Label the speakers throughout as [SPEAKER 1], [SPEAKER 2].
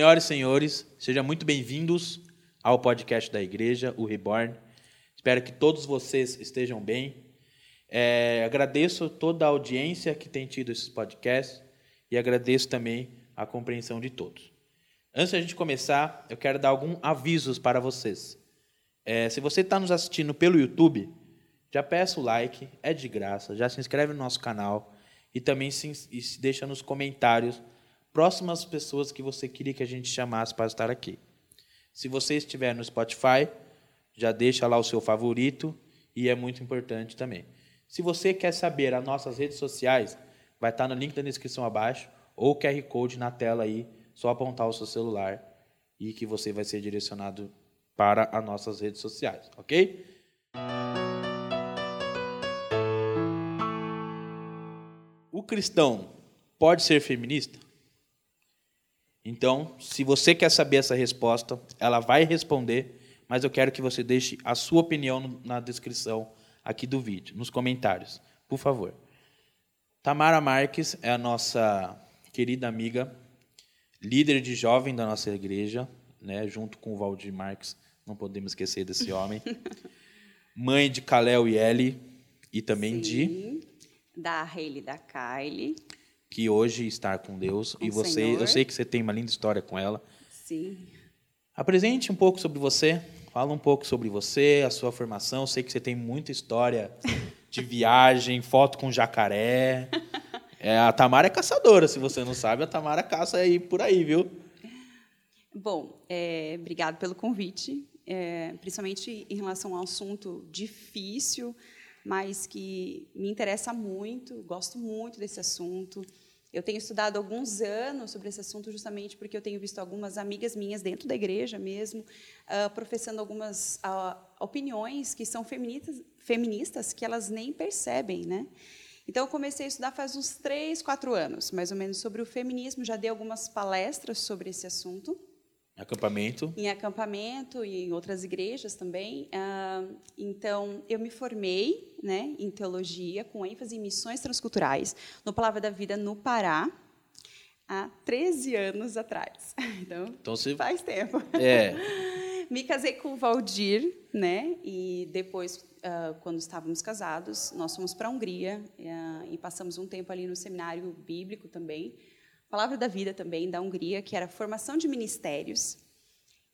[SPEAKER 1] Senhoras e senhores, sejam muito bem-vindos ao podcast da igreja, o Reborn. Espero que todos vocês estejam bem. É, agradeço toda a audiência que tem tido esses podcasts e agradeço também a compreensão de todos. Antes de a gente começar, eu quero dar alguns avisos para vocês. É, se você está nos assistindo pelo YouTube, já peça o like, é de graça, já se inscreve no nosso canal e também se, e se deixa nos comentários próximas pessoas que você queria que a gente chamasse para estar aqui. Se você estiver no Spotify, já deixa lá o seu favorito e é muito importante também. Se você quer saber as nossas redes sociais, vai estar no link da descrição abaixo ou QR Code na tela aí, só apontar o seu celular e que você vai ser direcionado para as nossas redes sociais, ok? O cristão pode ser feminista? Então, se você quer saber essa resposta, ela vai responder, mas eu quero que você deixe a sua opinião na descrição aqui do vídeo, nos comentários, por favor. Tamara Marques é a nossa querida amiga, líder de jovem da nossa igreja, né, junto com o Valdir Marques, não podemos esquecer desse homem. Mãe de Kalel e Ellie, e também
[SPEAKER 2] Sim, de da Hayley da Kylie
[SPEAKER 1] que hoje está com Deus com e você, Senhor. eu sei que você tem uma linda história com ela.
[SPEAKER 2] Sim.
[SPEAKER 1] Apresente um pouco sobre você, fala um pouco sobre você, a sua formação. Eu sei que você tem muita história de viagem, foto com jacaré. É, a Tamara é caçadora, se você não sabe, a Tamara caça aí por aí, viu?
[SPEAKER 2] Bom, é, obrigado pelo convite, é, principalmente em relação ao assunto difícil, mas que me interessa muito, gosto muito desse assunto. Eu tenho estudado alguns anos sobre esse assunto justamente porque eu tenho visto algumas amigas minhas dentro da igreja mesmo uh, professando algumas uh, opiniões que são feministas, feministas que elas nem percebem, né? Então, eu comecei a estudar faz uns três, quatro anos, mais ou menos, sobre o feminismo. Já dei algumas palestras sobre esse assunto.
[SPEAKER 1] Acampamento.
[SPEAKER 2] Em acampamento e em outras igrejas também. Uh, então, eu me formei né, em teologia, com ênfase em missões transculturais, no Palavra da Vida no Pará, há 13 anos atrás. Então, então você... faz tempo.
[SPEAKER 1] É.
[SPEAKER 2] me casei com o Valdir, né? E depois, uh, quando estávamos casados, nós fomos para a Hungria uh, e passamos um tempo ali no seminário bíblico também Palavra da Vida também, da Hungria, que era formação de ministérios.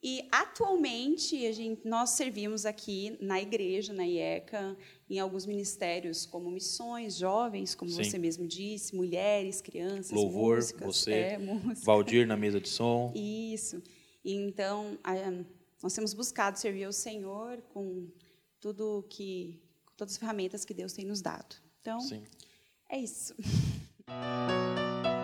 [SPEAKER 2] E, atualmente, gente, nós servimos aqui na igreja, na IECA, em alguns ministérios, como missões, jovens, como Sim. você mesmo disse, mulheres, crianças,
[SPEAKER 1] Louvor,
[SPEAKER 2] músicas,
[SPEAKER 1] você,
[SPEAKER 2] é.
[SPEAKER 1] Valdir na mesa de som.
[SPEAKER 2] Isso. Então, nós temos buscado servir ao Senhor com tudo que, com todas as ferramentas que Deus tem nos dado. Então,
[SPEAKER 1] Sim.
[SPEAKER 2] é isso.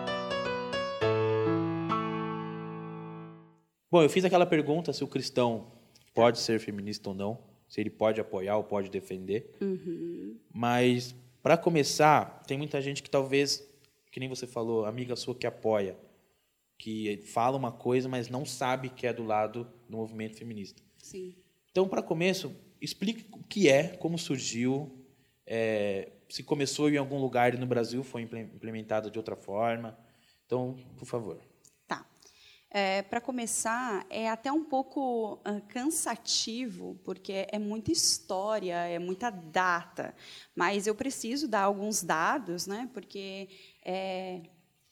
[SPEAKER 1] Bom, eu fiz aquela pergunta se o cristão pode ser feminista ou não, se ele pode apoiar ou pode defender.
[SPEAKER 2] Uhum.
[SPEAKER 1] Mas, para começar, tem muita gente que talvez, que nem você falou, amiga sua que apoia, que fala uma coisa, mas não sabe que é do lado do movimento feminista.
[SPEAKER 2] Sim.
[SPEAKER 1] Então, para começo, explique o que é, como surgiu, é, se começou em algum lugar no Brasil foi implementado de outra forma. Então, por favor.
[SPEAKER 2] É, Para começar, é até um pouco cansativo, porque é muita história, é muita data. Mas eu preciso dar alguns dados, né, porque é,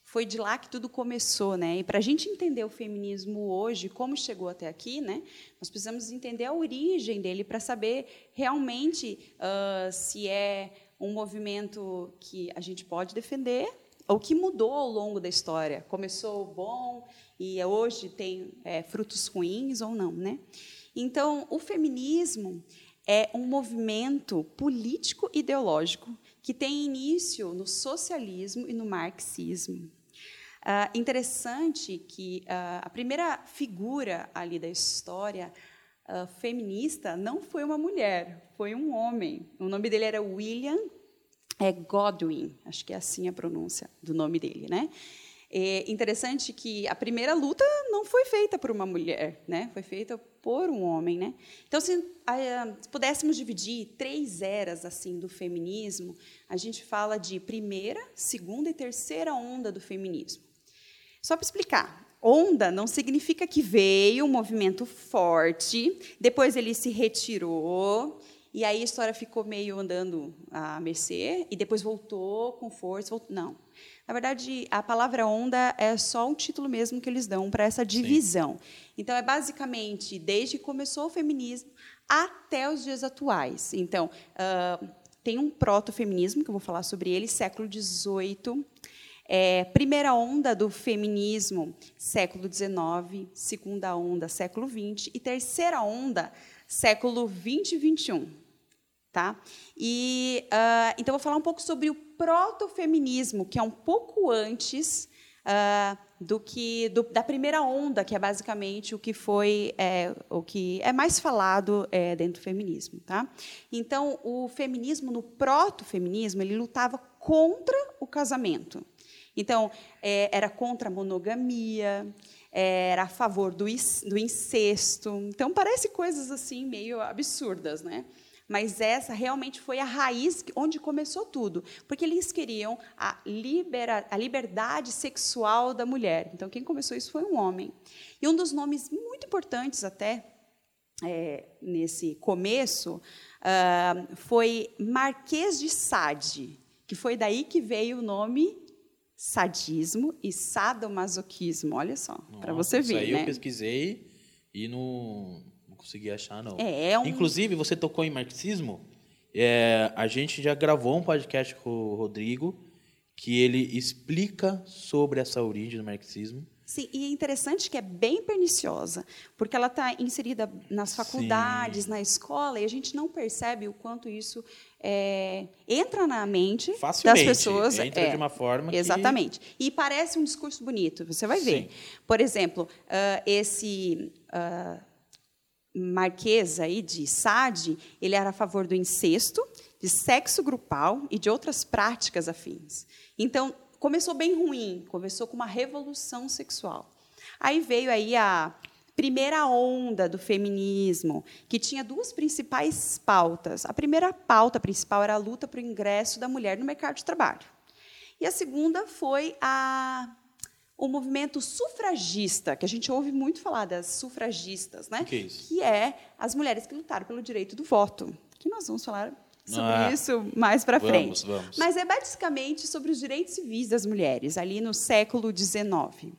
[SPEAKER 2] foi de lá que tudo começou. Né? E para a gente entender o feminismo hoje, como chegou até aqui, né, nós precisamos entender a origem dele para saber realmente uh, se é um movimento que a gente pode defender ou que mudou ao longo da história. Começou bom e hoje tem é, frutos ruins ou não, né? Então, o feminismo é um movimento político ideológico que tem início no socialismo e no marxismo. Ah, interessante que ah, a primeira figura ali da história ah, feminista não foi uma mulher, foi um homem. O nome dele era William é, Godwin, acho que é assim a pronúncia do nome dele, né? É interessante que a primeira luta não foi feita por uma mulher, né? Foi feita por um homem, né? Então, se, se pudéssemos dividir três eras assim do feminismo, a gente fala de primeira, segunda e terceira onda do feminismo. Só para explicar, onda não significa que veio um movimento forte, depois ele se retirou, e aí a história ficou meio andando a mercê, e depois voltou com força. Voltou, não. Na verdade, a palavra onda é só um título mesmo que eles dão para essa divisão. Sim. Então, é basicamente desde que começou o feminismo até os dias atuais. Então, uh, tem um proto-feminismo, que eu vou falar sobre ele, século XVIII. É, primeira onda do feminismo, século XIX. Segunda onda, século XX. E terceira onda, século XX e XXI. Tá? E, uh, então, vou falar um pouco sobre o proto-feminismo, que é um pouco antes uh, do que do, da primeira onda, que é basicamente o que foi é, o que é mais falado é, dentro do feminismo. Tá? Então, o feminismo, no proto-feminismo, ele lutava contra o casamento. Então, é, era contra a monogamia, era a favor do, do incesto. Então, parece coisas assim meio absurdas, né? Mas essa realmente foi a raiz onde começou tudo, porque eles queriam a, libera, a liberdade sexual da mulher. Então, quem começou isso foi um homem. E um dos nomes muito importantes até é, nesse começo uh, foi Marquês de Sade, que foi daí que veio o nome sadismo e sadomasoquismo. Olha só, para você ver. Isso
[SPEAKER 1] aí
[SPEAKER 2] né?
[SPEAKER 1] eu pesquisei e não, consegui achar, não.
[SPEAKER 2] É, é um...
[SPEAKER 1] Inclusive, você tocou em marxismo. É, a gente já gravou um podcast com o Rodrigo que ele explica sobre essa origem do marxismo.
[SPEAKER 2] Sim, e é interessante que é bem perniciosa, porque ela está inserida nas faculdades, Sim. na escola, e a gente não percebe o quanto isso é, entra na mente
[SPEAKER 1] Facilmente,
[SPEAKER 2] das pessoas.
[SPEAKER 1] Entra
[SPEAKER 2] é,
[SPEAKER 1] de uma forma
[SPEAKER 2] Exatamente. Que... E parece um discurso bonito, você vai ver. Sim. Por exemplo, uh, esse. Uh, Marquês aí de Sade, ele era a favor do incesto, de sexo grupal e de outras práticas afins. Então, começou bem ruim, começou com uma revolução sexual. Aí veio aí a primeira onda do feminismo, que tinha duas principais pautas. A primeira pauta principal era a luta para o ingresso da mulher no mercado de trabalho. E a segunda foi a o movimento sufragista, que a gente ouve muito falar das sufragistas, né?
[SPEAKER 1] Que é isso?
[SPEAKER 2] Que é as mulheres que lutaram pelo direito do voto. Que nós vamos falar sobre ah, isso mais para frente.
[SPEAKER 1] Vamos.
[SPEAKER 2] Mas é basicamente sobre os direitos civis das mulheres, ali no século XIX.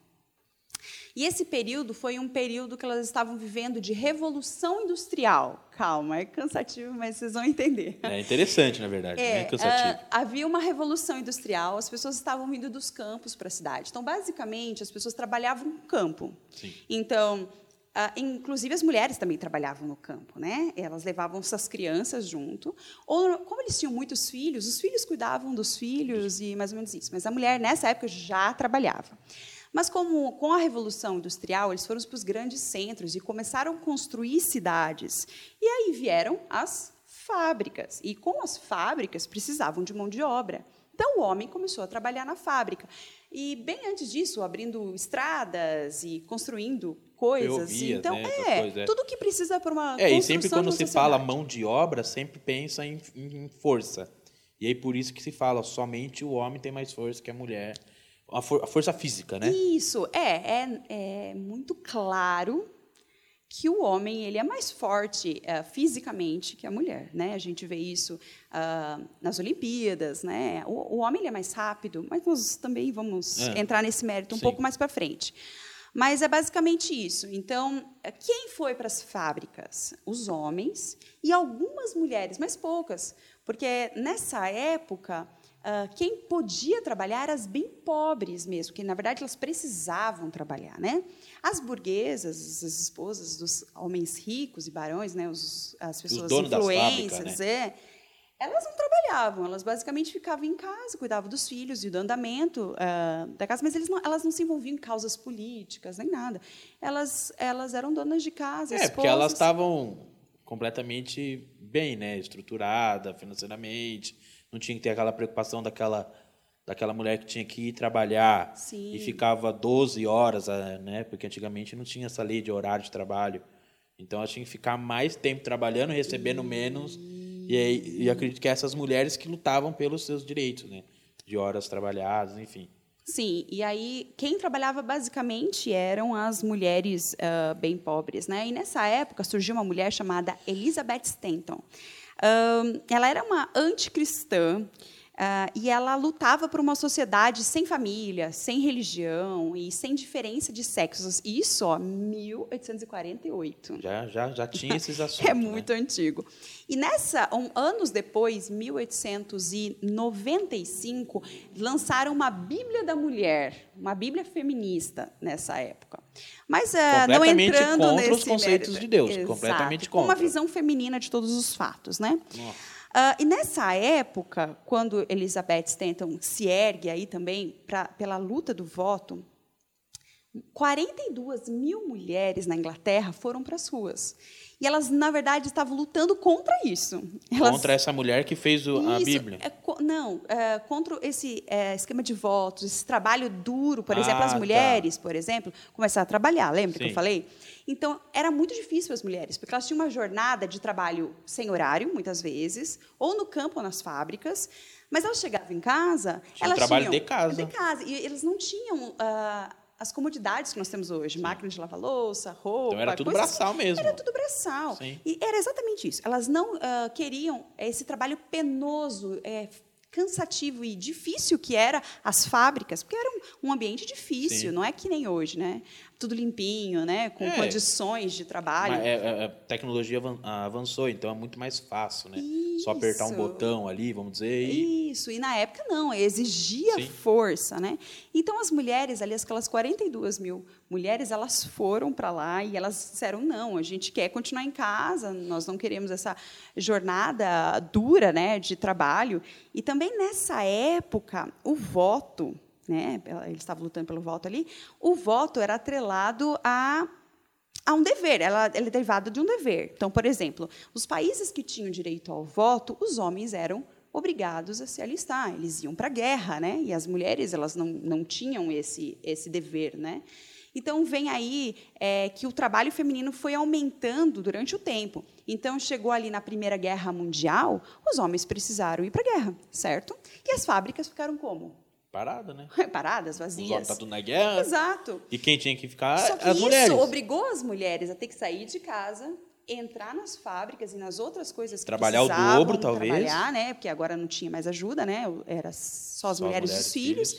[SPEAKER 2] E esse período foi um período que elas estavam vivendo de revolução industrial. Calma, é cansativo, mas vocês vão entender.
[SPEAKER 1] É interessante, na verdade, é, é cansativo. Uh,
[SPEAKER 2] havia uma revolução industrial, as pessoas estavam vindo dos campos para a cidade. Então, basicamente, as pessoas trabalhavam no campo.
[SPEAKER 1] Sim.
[SPEAKER 2] Então, Uh, inclusive as mulheres também trabalhavam no campo, né? Elas levavam suas crianças junto. Ou como eles tinham muitos filhos, os filhos cuidavam dos filhos e mais ou menos isso. Mas a mulher nessa época já trabalhava. Mas como com a revolução industrial, eles foram para os grandes centros e começaram a construir cidades. E aí vieram as fábricas. E com as fábricas precisavam de mão de obra. Então o homem começou a trabalhar na fábrica. E bem antes disso, abrindo estradas e construindo coisas.
[SPEAKER 1] Ferrovias,
[SPEAKER 2] então,
[SPEAKER 1] né,
[SPEAKER 2] é,
[SPEAKER 1] coisas, é,
[SPEAKER 2] tudo que precisa para uma
[SPEAKER 1] É, e sempre quando se fala mão de obra, sempre pensa em, em força. E aí por isso que se fala, somente o homem tem mais força que a mulher a, for, a força física, né?
[SPEAKER 2] Isso, é, é, é muito claro que o homem ele é mais forte uh, fisicamente que a mulher, né? A gente vê isso uh, nas Olimpíadas, né? O, o, homem ele é mais rápido, mas nós também vamos é. entrar nesse mérito um Sim. pouco mais para frente. Mas é basicamente isso. Então, quem foi para as fábricas? Os homens e algumas mulheres, mas poucas, porque nessa época Uh, quem podia trabalhar eram as bem pobres mesmo, que na verdade elas precisavam trabalhar, né? As burguesas, as esposas dos homens ricos e barões, né? Os, as pessoas influências, né? é, elas não trabalhavam, elas basicamente ficavam em casa, cuidavam dos filhos e do andamento uh, da casa, mas não, elas não se envolviam em causas políticas nem nada. Elas, elas eram donas de casa.
[SPEAKER 1] É,
[SPEAKER 2] esposas.
[SPEAKER 1] porque elas estavam completamente bem, né? Estruturada financeiramente não tinha que ter aquela preocupação daquela daquela mulher que tinha que ir trabalhar
[SPEAKER 2] Sim.
[SPEAKER 1] e ficava 12 horas, eh, né? Porque antigamente não tinha essa lei de horário de trabalho. Então ela tinha que ficar mais tempo trabalhando, recebendo menos. E, aí, e acredito que essas mulheres que lutavam pelos seus direitos, né? De horas trabalhadas, enfim.
[SPEAKER 2] Sim, e aí quem trabalhava basicamente eram as mulheres uh, bem pobres, né? E nessa época surgiu uma mulher chamada Elizabeth Stanton. Uh, ela era uma anticristã Uh, e ela lutava por uma sociedade sem família, sem religião e sem diferença de sexos. Isso, ó, 1848.
[SPEAKER 1] Já, já, já tinha esses assuntos.
[SPEAKER 2] é muito né? antigo. E nessa, um, anos depois, 1895, lançaram uma Bíblia da Mulher, uma Bíblia feminista nessa época. Mas uh, não entrando
[SPEAKER 1] contra
[SPEAKER 2] nesse
[SPEAKER 1] os conceitos
[SPEAKER 2] mérito.
[SPEAKER 1] de Deus,
[SPEAKER 2] Exato,
[SPEAKER 1] completamente
[SPEAKER 2] com uma
[SPEAKER 1] contra.
[SPEAKER 2] visão feminina de todos os fatos, né?
[SPEAKER 1] Nossa.
[SPEAKER 2] Uh, e nessa época, quando Elizabeth Stanton se ergue aí também pra, pela luta do voto, 42 mil mulheres na Inglaterra foram para as ruas. E elas, na verdade, estavam lutando contra isso. Elas,
[SPEAKER 1] Contra essa mulher que fez o- a
[SPEAKER 2] isso,
[SPEAKER 1] Bíblia.
[SPEAKER 2] é não, é, contra esse é, esquema de votos, esse trabalho duro, por
[SPEAKER 1] Ah,
[SPEAKER 2] exemplo, as
[SPEAKER 1] tá.
[SPEAKER 2] mulheres, por exemplo, começaram a trabalhar, lembra que
[SPEAKER 1] Sim.
[SPEAKER 2] eu falei? Então, era muito difícil para as mulheres, porque elas tinham uma jornada de trabalho sem horário, muitas vezes, ou no campo ou nas fábricas, mas elas chegavam em casa,
[SPEAKER 1] Tinha
[SPEAKER 2] elas
[SPEAKER 1] trabalho
[SPEAKER 2] tinham
[SPEAKER 1] de casa.
[SPEAKER 2] de casa, e eles não tinham ah, as comodidades que nós temos hoje, máquina de lavar louça, roupa,
[SPEAKER 1] Então era tudo
[SPEAKER 2] coisas-
[SPEAKER 1] braçal mesmo.
[SPEAKER 2] Era tudo braçal.
[SPEAKER 1] Sim.
[SPEAKER 2] E era exatamente isso. Elas não ah, queriam esse trabalho penoso, é, cansativo e difícil que era as fábricas, porque era um, um ambiente difícil,
[SPEAKER 1] Sim.
[SPEAKER 2] não é que nem hoje, né? Tudo limpinho, né? Com
[SPEAKER 1] É.
[SPEAKER 2] condições de trabalho.
[SPEAKER 1] Mas é- é- a tecnologia avan- avançou, então é muito mais fácil, né? Só apertar um
[SPEAKER 2] Isso.
[SPEAKER 1] botão ali, vamos dizer, e
[SPEAKER 2] Isso, e na época não, exigia
[SPEAKER 1] Sim.
[SPEAKER 2] força, né? Então as mulheres ali, aquelas 42 mil mulheres, elas foram para lá e elas disseram não, a gente quer continuar em casa, nós não queremos essa jornada dura, né, de trabalho. E também nessa época o voto, né, eles estavam lutando pelo voto ali, o voto era atrelado a há um dever, ela, ela é derivada de um dever. Então, por exemplo, os países que tinham direito ao voto, os homens eram obrigados a se alistar, eles iam para a guerra, né? E as mulheres elas não, não tinham esse esse dever, né? Então vem aí é, que o trabalho feminino foi aumentando durante o tempo. Então chegou ali na Primeira Guerra Mundial, os homens precisaram ir para a guerra, certo? E as fábricas ficaram como
[SPEAKER 1] parada, né?
[SPEAKER 2] paradas,
[SPEAKER 1] Os homens
[SPEAKER 2] vazias.
[SPEAKER 1] tá tudo na guerra.
[SPEAKER 2] Exato.
[SPEAKER 1] E quem tinha que ficar,
[SPEAKER 2] Só que
[SPEAKER 1] as
[SPEAKER 2] isso
[SPEAKER 1] mulheres.
[SPEAKER 2] obrigou as mulheres a ter que sair de casa, entrar nas fábricas e nas outras coisas que
[SPEAKER 1] Trabalhar o dobro, talvez.
[SPEAKER 2] Trabalhar, né? Porque agora não tinha mais ajuda, né? Era só as
[SPEAKER 1] Só
[SPEAKER 2] mulheres e os filhos.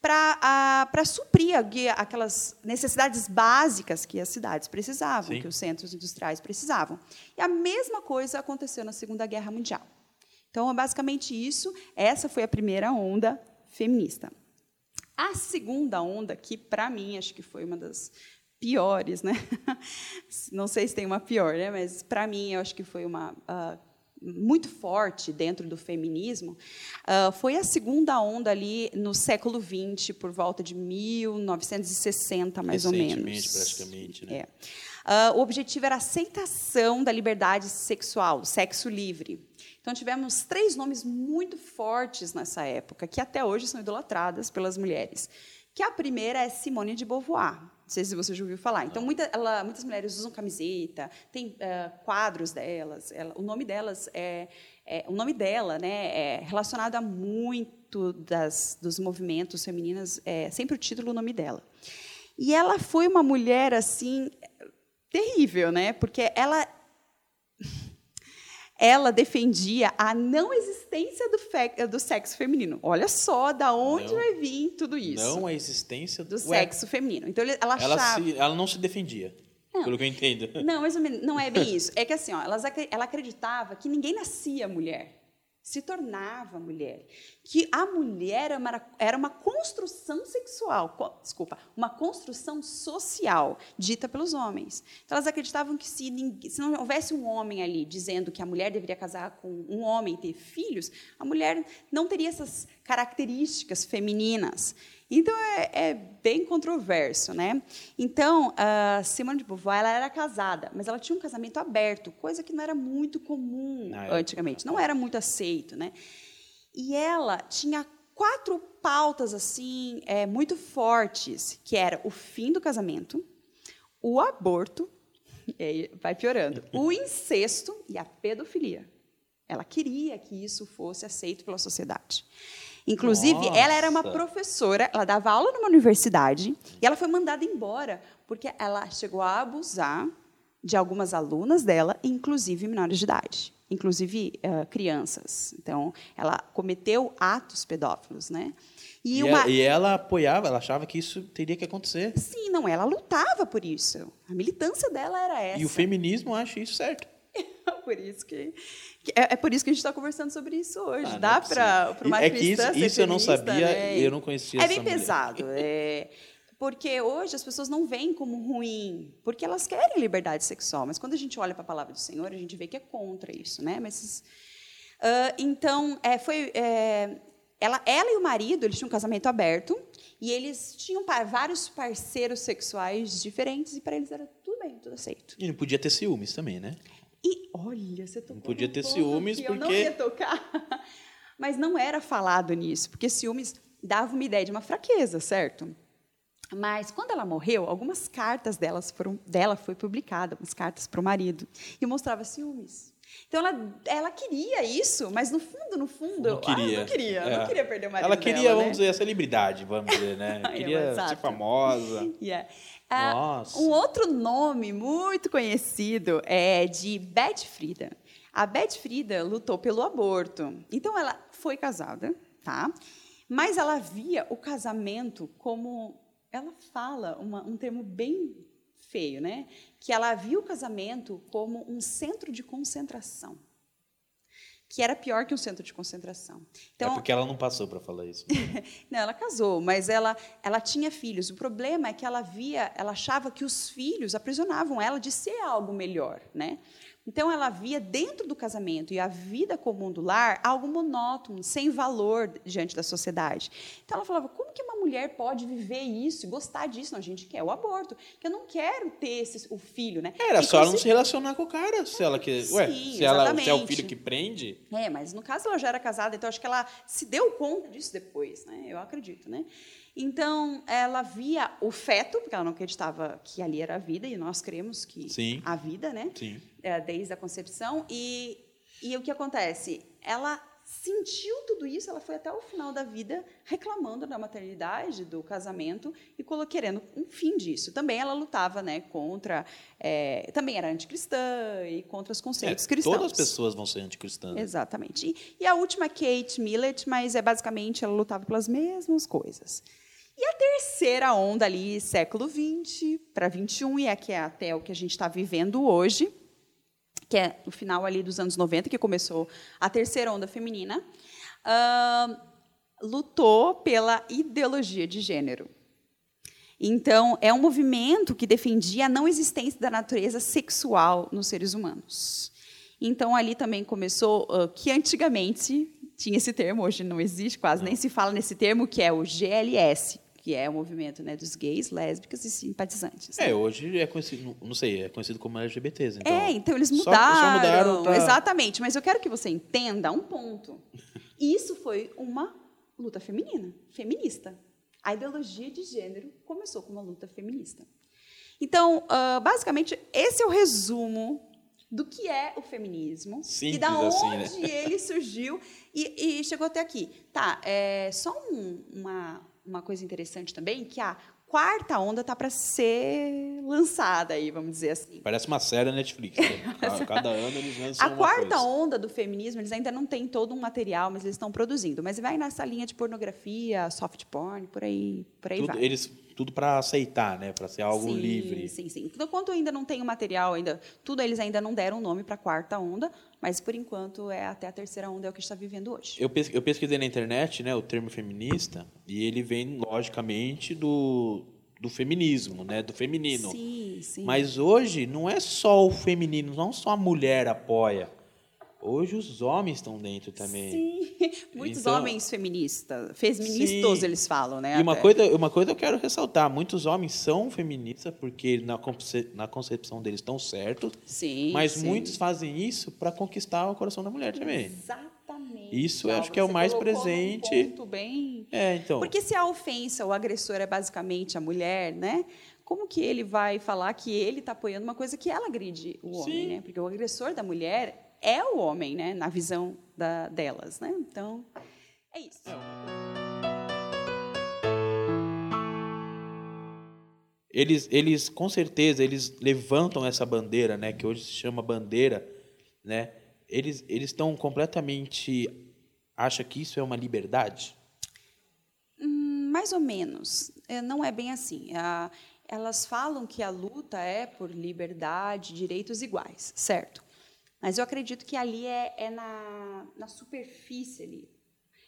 [SPEAKER 2] Para suprir aquelas necessidades básicas que as cidades precisavam,
[SPEAKER 1] Sim.
[SPEAKER 2] que os centros industriais precisavam. E a mesma coisa aconteceu na Segunda Guerra Mundial. Então, é basicamente isso. Essa foi a primeira onda feminista. A segunda onda, que para mim acho que foi uma das piores, né? Não sei se tem uma pior, né? Mas para mim eu acho que foi uma ah, muito forte dentro do feminismo. ah, foi a segunda onda ali no século XX, por volta de 1960, mais ou menos.
[SPEAKER 1] Praticamente, né?
[SPEAKER 2] É. Ah, o objetivo era a aceitação da liberdade sexual, sexo livre. Então, tivemos três nomes muito fortes nessa época, que até hoje são idolatradas pelas mulheres. Que a primeira é Simone de Beauvoir. Não sei se você já ouviu falar. Então, muita- ela- muitas mulheres usam camiseta, tem ah, quadros delas. ela- o nome delas é, é- o nome dela, né, é relacionado a muito das, dos movimentos femininos. É sempre o título, o nome dela. E ela foi uma mulher assim terrível, né? Porque ela ela defendia a não existência do, fe- do sexo feminino. Olha só da onde
[SPEAKER 1] Não.
[SPEAKER 2] vai vir tudo isso.
[SPEAKER 1] Não a existência
[SPEAKER 2] do
[SPEAKER 1] Ué,
[SPEAKER 2] sexo feminino. Então ela
[SPEAKER 1] Ela,
[SPEAKER 2] achava
[SPEAKER 1] se- ela não se defendia, pelo que eu entendo.
[SPEAKER 2] Não, menos, não é bem isso. É que assim, ó, elas ela acreditava que ninguém nascia mulher, se tornava mulher, que a mulher era uma, construção sexual, desculpa, uma construção social dita pelos homens. Então elas acreditavam que se, ninguém- se não houvesse um homem ali dizendo que a mulher deveria casar com um homem e ter filhos, a mulher não teria essas características femininas. Então é, é bem controverso, né? Então a Simone de Beauvoir ela era casada, mas ela tinha um casamento aberto, coisa que não era muito comum antigamente, não era muito aceito, né? E ela tinha quatro pautas assim é, muito fortes, que era o fim do casamento, o aborto, e aí vai piorando, o incesto e a pedofilia. Ela queria que isso fosse aceito pela sociedade. Inclusive, ela era uma
[SPEAKER 1] Nossa.
[SPEAKER 2] professora, ela dava aula numa universidade e ela foi mandada embora porque ela chegou a abusar de algumas alunas dela, inclusive menores de idade, inclusive eh, crianças. Então, ela cometeu atos pedófilos, né?
[SPEAKER 1] E,
[SPEAKER 2] E, uma
[SPEAKER 1] e ela apoiava, ela achava que isso teria que acontecer.
[SPEAKER 2] Sim, não, ela lutava por isso. A militância dela era essa.
[SPEAKER 1] E o feminismo acha isso certo.
[SPEAKER 2] por isso que, que- é, é por isso que a gente está conversando sobre isso hoje.
[SPEAKER 1] Ah,
[SPEAKER 2] Dá
[SPEAKER 1] é
[SPEAKER 2] para uma
[SPEAKER 1] É que isso-
[SPEAKER 2] cristã
[SPEAKER 1] isso eu não sabia,
[SPEAKER 2] né?
[SPEAKER 1] eu não conhecia
[SPEAKER 2] É bem pesado. é, porque hoje as pessoas não veem como ruim, porque elas querem liberdade sexual. Mas quando a gente olha para a palavra do Senhor, a gente vê que é contra isso, né? Mas ah, então é, foi é, ela, ela e o marido eles tinham um casamento aberto e eles tinham pa- vários parceiros sexuais diferentes e para eles era tudo bem, tudo aceito.
[SPEAKER 1] E não podia ter ciúmes também, né?
[SPEAKER 2] E olha, você tocou
[SPEAKER 1] Não podia ter ciúmes,
[SPEAKER 2] que eu não
[SPEAKER 1] porque-
[SPEAKER 2] ia tocar. Mas não era falado nisso, porque ciúmes dava uma ideia de uma fraqueza, certo? Mas quando ela morreu, algumas cartas delas foram, dela foi publicada, umas cartas para o marido, e mostrava ciúmes. Então ela, ela queria isso, mas no fundo, no fundo,
[SPEAKER 1] Não queria.
[SPEAKER 2] ah, não queria,
[SPEAKER 1] É.
[SPEAKER 2] não queria perder o marido
[SPEAKER 1] Ela queria,
[SPEAKER 2] dela, né?
[SPEAKER 1] vamos dizer, a celebridade, vamos dizer, né?
[SPEAKER 2] É,
[SPEAKER 1] Queria ser famosa.
[SPEAKER 2] Yeah. Ah,
[SPEAKER 1] Nossa.
[SPEAKER 2] Um outro nome muito conhecido é de Beth Frida. A Beth Frida lutou pelo aborto. Então, ela foi casada, tá? Mas ela via o casamento como... Ela fala uma- um termo bem feio, né? Que ela via o casamento como um centro de concentração. Que era pior que um centro de concentração. Então,
[SPEAKER 1] é porque ela não passou para falar isso.
[SPEAKER 2] não, ela casou, mas ela, ela tinha filhos. O problema é que ela via, ela achava que os filhos aprisionavam ela de ser algo melhor, né? Então ela via dentro do casamento e a vida comum do lar algo monótono, sem valor diante da sociedade. Então ela falava: como que uma mulher pode viver isso, e gostar disso? Não, a gente quer o aborto, que eu não quero ter esse, o filho, né?
[SPEAKER 1] Era só ela não
[SPEAKER 2] Inclusive-
[SPEAKER 1] se relacionar com o cara, se ela que, ué,
[SPEAKER 2] Sim,
[SPEAKER 1] se ela se é o filho que prende,
[SPEAKER 2] É, mas no caso ela já era casada, então acho que ela se deu conta disso depois, né? Eu acredito, né? Então ela via o feto, porque ela não acreditava que ali era a vida, e nós cremos que
[SPEAKER 1] Sim.
[SPEAKER 2] a vida, né?
[SPEAKER 1] sim.
[SPEAKER 2] É, desde a concepção. E, e o que acontece? Ela sentiu tudo isso, ela foi até o final da vida reclamando da maternidade, do casamento e querendo um fim disso. Também ela lutava, né, contra, é, também era anticristã e contra os
[SPEAKER 1] É,
[SPEAKER 2] conceitos cristãos.
[SPEAKER 1] todas as pessoas vão ser anticristãs.
[SPEAKER 2] Exatamente. E, e a última é Kate Millett, mas é basicamente ela lutava pelas mesmas coisas. E a terceira onda ali, século XX para XXI, e é que é até o que a gente está vivendo hoje, que é no final ali dos anos 90, que começou a terceira onda feminina, ahn, lutou pela ideologia de gênero. Então, é um movimento que defendia a não existência da natureza sexual nos seres humanos. Então, ali também começou, ah, que antigamente tinha esse termo, hoje não existe quase, nem se fala nesse termo, que é o GLS, que é o movimento né, dos gays, lésbicas e simpatizantes. né?
[SPEAKER 1] É, hoje é conhecido, não sei, é conhecido como LGBTs. Então,
[SPEAKER 2] é, então eles
[SPEAKER 1] só- só
[SPEAKER 2] mudaram.
[SPEAKER 1] mudaram pra-
[SPEAKER 2] Exatamente, mas eu quero que você entenda um ponto. Isso foi uma luta feminina, feminista. A ideologia de gênero começou com uma luta feminista. Então, ah, basicamente, esse é o resumo do que é o feminismo e
[SPEAKER 1] Simples
[SPEAKER 2] da onde
[SPEAKER 1] assim, né?
[SPEAKER 2] ele surgiu e, e chegou até aqui. Tá, é, só um- uma, uma coisa interessante também, que a quarta onda tá para ser lançada aí, vamos dizer assim.
[SPEAKER 1] Parece uma série Netflix. Né? Cada- ano eles lançam
[SPEAKER 2] A quarta
[SPEAKER 1] coisa.
[SPEAKER 2] onda do feminismo, eles ainda não têm todo um material, mas eles estão produzindo. Mas vai nessa linha de pornografia, soft porn, por aí, por aí
[SPEAKER 1] Tudo,
[SPEAKER 2] vai.
[SPEAKER 1] eles, tudo para aceitar, né? Para ser algo
[SPEAKER 2] sim,
[SPEAKER 1] livre.
[SPEAKER 2] Sim, sim. Então, Enquanto ainda não tem o material, ainda, tudo eles ainda não deram nome para a quarta onda, mas por enquanto é até a terceira onda é o que está vivendo hoje.
[SPEAKER 1] Eu, pes- eu pesquisei na internet né, o termo feminista e ele vem, logicamente, do, do feminismo, né? Do feminino.
[SPEAKER 2] Sim, sim.
[SPEAKER 1] Mas hoje não é só o feminino, não só a mulher apoia. Hoje os homens estão dentro também.
[SPEAKER 2] Sim, muitos
[SPEAKER 1] Então-
[SPEAKER 2] homens feministas, feministas
[SPEAKER 1] Sim.
[SPEAKER 2] eles falam, né?
[SPEAKER 1] E uma
[SPEAKER 2] até.
[SPEAKER 1] coisa, uma coisa eu quero ressaltar: muitos homens são feministas porque na, conce- na concepção deles estão certos,
[SPEAKER 2] Sim,
[SPEAKER 1] mas
[SPEAKER 2] sim.
[SPEAKER 1] muitos fazem isso para conquistar o coração da mulher também.
[SPEAKER 2] Exatamente.
[SPEAKER 1] Isso eu acho que é o mais presente.
[SPEAKER 2] ponto bem
[SPEAKER 1] É, então.
[SPEAKER 2] Porque se a ofensa, o agressor é basicamente a mulher, né? Como que ele vai falar que ele está apoiando uma coisa que ela agride o homem,
[SPEAKER 1] Sim.
[SPEAKER 2] né? Porque o agressor da mulher é o homem, né? Na visão da, delas, né? Então, É isso.
[SPEAKER 1] Eles, eles, com certeza, eles levantam essa bandeira, né, que hoje se chama bandeira, né? Eles eles estão completamente acha que isso é uma liberdade?
[SPEAKER 2] Hum, mais ou menos. É, não é bem assim. A, elas falam que a luta é por liberdade, direitos iguais, certo? Mas eu acredito que ali é, é na, na superfície ali.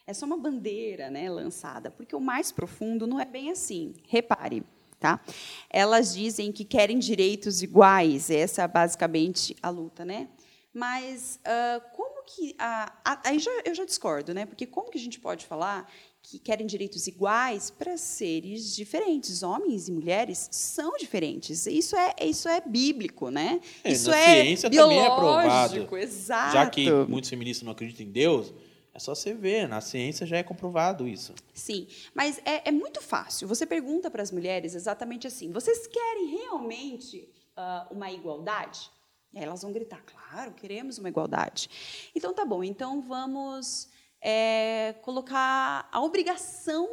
[SPEAKER 2] É só uma bandeira né, lançada, porque o mais profundo não é bem assim. Repare. Tá? Elas dizem que querem direitos iguais, essa é basicamente a luta, né? Mas uh, como que a, a, aí já, eu já discordo, né? Porque como que a gente pode falar que querem direitos iguais para seres diferentes, homens e mulheres são diferentes. Isso é isso é bíblico, né?
[SPEAKER 1] É,
[SPEAKER 2] isso é
[SPEAKER 1] ciência
[SPEAKER 2] biológico,
[SPEAKER 1] também é provado.
[SPEAKER 2] exato.
[SPEAKER 1] Já que muitos feministas não acreditam em Deus, é só você ver, na ciência já é comprovado isso.
[SPEAKER 2] Sim, mas é, é muito fácil. Você pergunta para as mulheres exatamente assim: vocês querem realmente uh, uma igualdade? E aí elas vão gritar: claro, queremos uma igualdade. Então tá bom, então vamos é, colocar a obrigação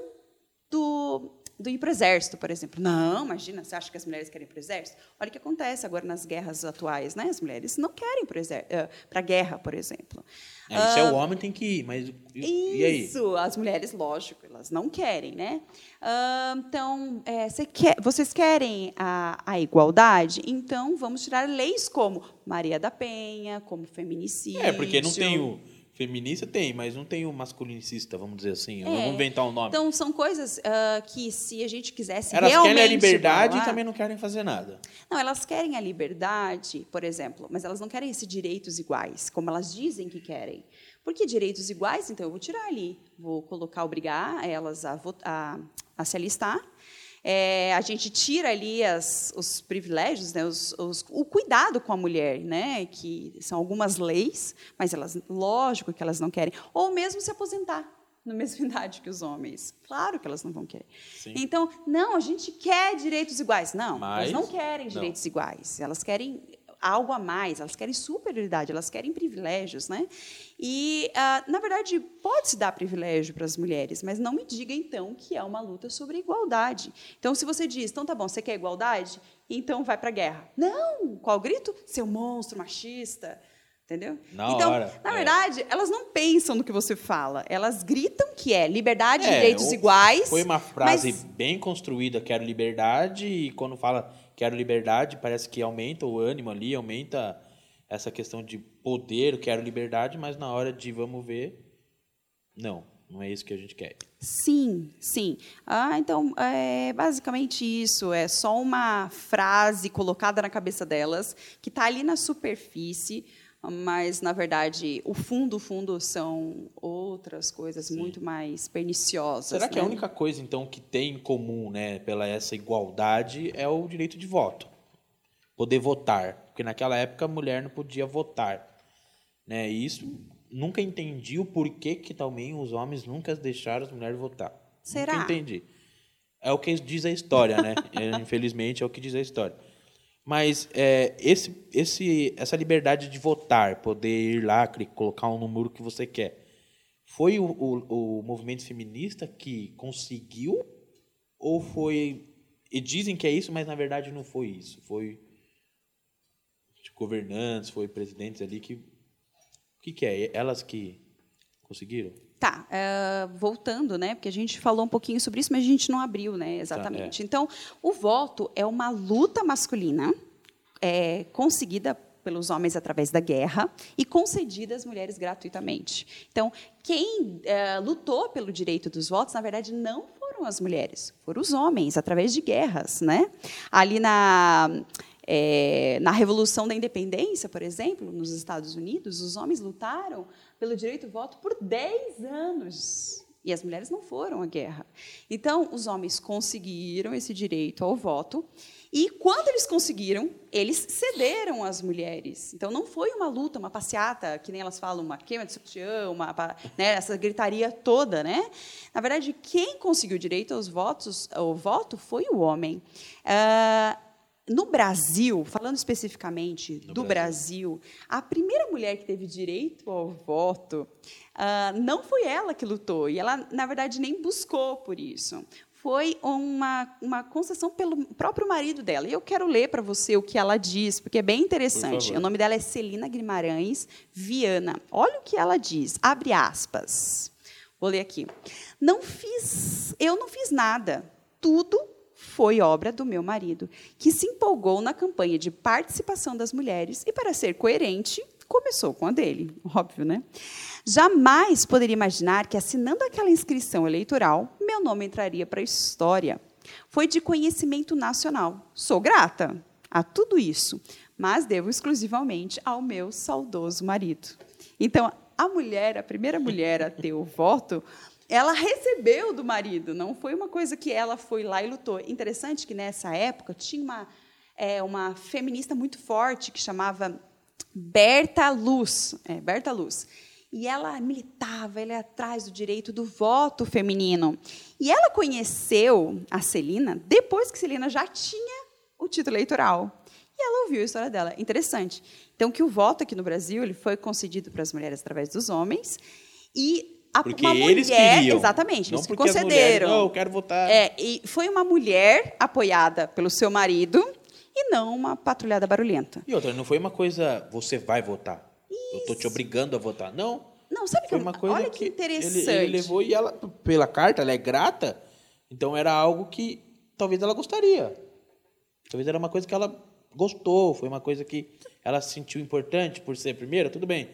[SPEAKER 2] do, do ir para o exército, por exemplo. Não, imagina, você acha que as mulheres querem ir para o exército? Olha o que acontece agora nas guerras atuais, né? As mulheres não querem ir para a guerra, por exemplo.
[SPEAKER 1] É, isso é o homem tem que ir, mas e, e aí?
[SPEAKER 2] Isso, as mulheres, lógico, elas não querem, né? Uh, então, é, quer, vocês querem a, a, igualdade? Então, vamos tirar leis como Maria da Penha, como feminicídio.
[SPEAKER 1] É, porque não tem o Feminista tem, mas não tem o masculinicista, vamos dizer assim. É. Vamos inventar um nome.
[SPEAKER 2] Então, são coisas uh, que, se a gente quisesse
[SPEAKER 1] elas
[SPEAKER 2] realmente...
[SPEAKER 1] Elas querem a liberdade falar, e também não querem fazer nada.
[SPEAKER 2] Não, elas querem a liberdade, por exemplo, mas elas não querem esses direitos iguais, como elas dizem que querem. Porque direitos iguais, então eu vou tirar ali, vou colocar, obrigar elas a, a, a se alistar, é, a gente tira ali as, os privilégios, né, os, os, o cuidado com a mulher, né, que são algumas leis, mas elas, lógico que elas não querem, ou mesmo se aposentar na mesma idade que os homens. Claro que elas não vão querer. Sim. Então, não, a gente quer direitos iguais. Não, mas, elas não querem direitos não. iguais. Elas querem algo a mais, elas querem superioridade, elas querem privilégios, né? E, ah, na verdade, pode se dar privilégio para as mulheres, mas não me diga, então, que é uma luta sobre igualdade. Então, se você diz, então tá bom, você quer igualdade? Então vai para a guerra. Não! Qual grito? Seu monstro machista. Entendeu?
[SPEAKER 1] Na
[SPEAKER 2] então,
[SPEAKER 1] hora,
[SPEAKER 2] na
[SPEAKER 1] é.
[SPEAKER 2] verdade, elas não pensam no que você fala. Elas gritam que é liberdade, é, direitos iguais.
[SPEAKER 1] Foi uma frase
[SPEAKER 2] mas...
[SPEAKER 1] bem construída, quero liberdade, e quando fala quero liberdade, parece que aumenta o ânimo ali, aumenta essa questão de poder, quero liberdade, mas na hora de vamos ver, não, não é isso que a gente quer.
[SPEAKER 2] Sim, sim. Ah, então, é basicamente isso. É só uma frase colocada na cabeça delas, que está ali na superfície, mas, na verdade, o fundo, o fundo são outras coisas sim. muito mais perniciosas.
[SPEAKER 1] Será
[SPEAKER 2] né?
[SPEAKER 1] que a única coisa, então, que tem em comum, né, pela essa igualdade, é o direito de voto? Poder votar porque naquela época a mulher não podia votar. Né? E isso nunca entendi o porquê que também os homens nunca deixaram as mulheres votar.
[SPEAKER 2] Será?
[SPEAKER 1] Nunca entendi. É o que diz a história, né? é, infelizmente é o que diz a história. Mas é, esse, esse, essa liberdade de votar, poder ir lá, colocar um número que você quer, foi o, o, o movimento feminista que conseguiu? Ou foi. E dizem que é isso, mas na verdade não foi isso. Foi governantes, foi presidentes ali que. O que, que é? Elas que conseguiram?
[SPEAKER 2] Tá, uh, voltando, né? Porque a gente falou um pouquinho sobre isso, mas a gente não abriu, né? Exatamente. Tá, é. Então, o voto é uma luta masculina é, conseguida pelos homens através da guerra e concedida às mulheres gratuitamente. Então, quem uh, lutou pelo direito dos votos, na verdade, não foram as mulheres, foram os homens através de guerras, né? Ali na é, na Revolução da Independência, por exemplo, nos Estados Unidos, os homens lutaram pelo direito ao voto por 10 anos. E as mulheres não foram à guerra. Então, os homens conseguiram esse direito ao voto. E quando eles conseguiram, eles cederam às mulheres. Então, não foi uma luta, uma passeata, que nem elas falam, uma queima de sutiã, uma, né, essa gritaria toda. Né? Na verdade, quem conseguiu direito aos votos, ao voto foi o homem. Uh, no Brasil, falando especificamente
[SPEAKER 1] No
[SPEAKER 2] do
[SPEAKER 1] Brasil.
[SPEAKER 2] Brasil. a primeira mulher que teve direito ao voto ah, não foi ela que lutou, e ela, na verdade, nem buscou por isso. Foi uma, uma concessão pelo próprio marido dela. E eu quero ler para você o que ela diz, porque é bem interessante. O nome dela é Celina Guimarães Viana. Olha o que ela diz, abre aspas. Vou ler aqui. Não fiz, eu não fiz nada. Tudo foi obra do meu marido, que se empolgou na campanha de participação das mulheres e, para ser coerente, começou com a dele, óbvio, né? Jamais poderia imaginar que, assinando aquela inscrição eleitoral, meu nome entraria para a história. Foi de conhecimento nacional. Sou grata a tudo isso, mas devo exclusivamente ao meu saudoso marido. Então, a mulher, a primeira mulher a ter o voto, ela recebeu do marido, não foi uma coisa que ela foi lá e lutou. Interessante que nessa época tinha uma, é, uma feminista muito forte que chamava Berta Luz. É, Berta Luz. E ela militava, ela atrás do direito do voto feminino. E ela conheceu a Celina depois que Celina já tinha o título eleitoral. E ela ouviu a história dela. Interessante. Então, que o voto aqui no Brasil ele foi concedido para as mulheres através dos homens. E a,
[SPEAKER 1] Porque
[SPEAKER 2] uma
[SPEAKER 1] eles
[SPEAKER 2] mulher,
[SPEAKER 1] queriam.
[SPEAKER 2] Exatamente,
[SPEAKER 1] Não
[SPEAKER 2] eles
[SPEAKER 1] porque as mulheres,
[SPEAKER 2] concederam.
[SPEAKER 1] não, eu quero votar.
[SPEAKER 2] É, e foi uma mulher apoiada pelo seu marido e não uma patrulhada barulhenta.
[SPEAKER 1] E outra, não foi uma coisa, você vai votar. Eu tô te obrigando a votar. Não.
[SPEAKER 2] Não, sabe que
[SPEAKER 1] Foi uma coisa
[SPEAKER 2] olha que,
[SPEAKER 1] que
[SPEAKER 2] interessante.
[SPEAKER 1] Ele, ele levou e ela, pela carta, ela é grata. Então era algo que talvez ela gostaria. Talvez era uma coisa que ela gostou, foi uma coisa que ela se sentiu importante por ser primeira, tudo bem.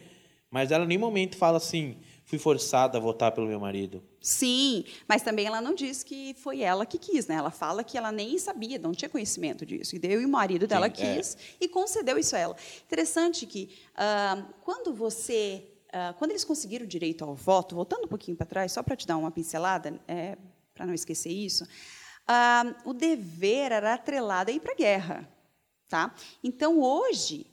[SPEAKER 1] Mas ela em nenhum momento fala assim, fui forçada a votar pelo meu marido.
[SPEAKER 2] Sim, mas também ela não diz que foi ela que quis, né? Ela fala que ela nem sabia, não tinha conhecimento disso. E deu e o marido dela
[SPEAKER 1] Sim, é.
[SPEAKER 2] quis e concedeu isso a ela. Interessante que ah, quando você, ah, quando eles conseguiram o direito ao voto, voltando um pouquinho para trás, só para te dar uma pincelada, é, para não esquecer isso, ah, o dever era atrelado a ir para a guerra, tá? Então hoje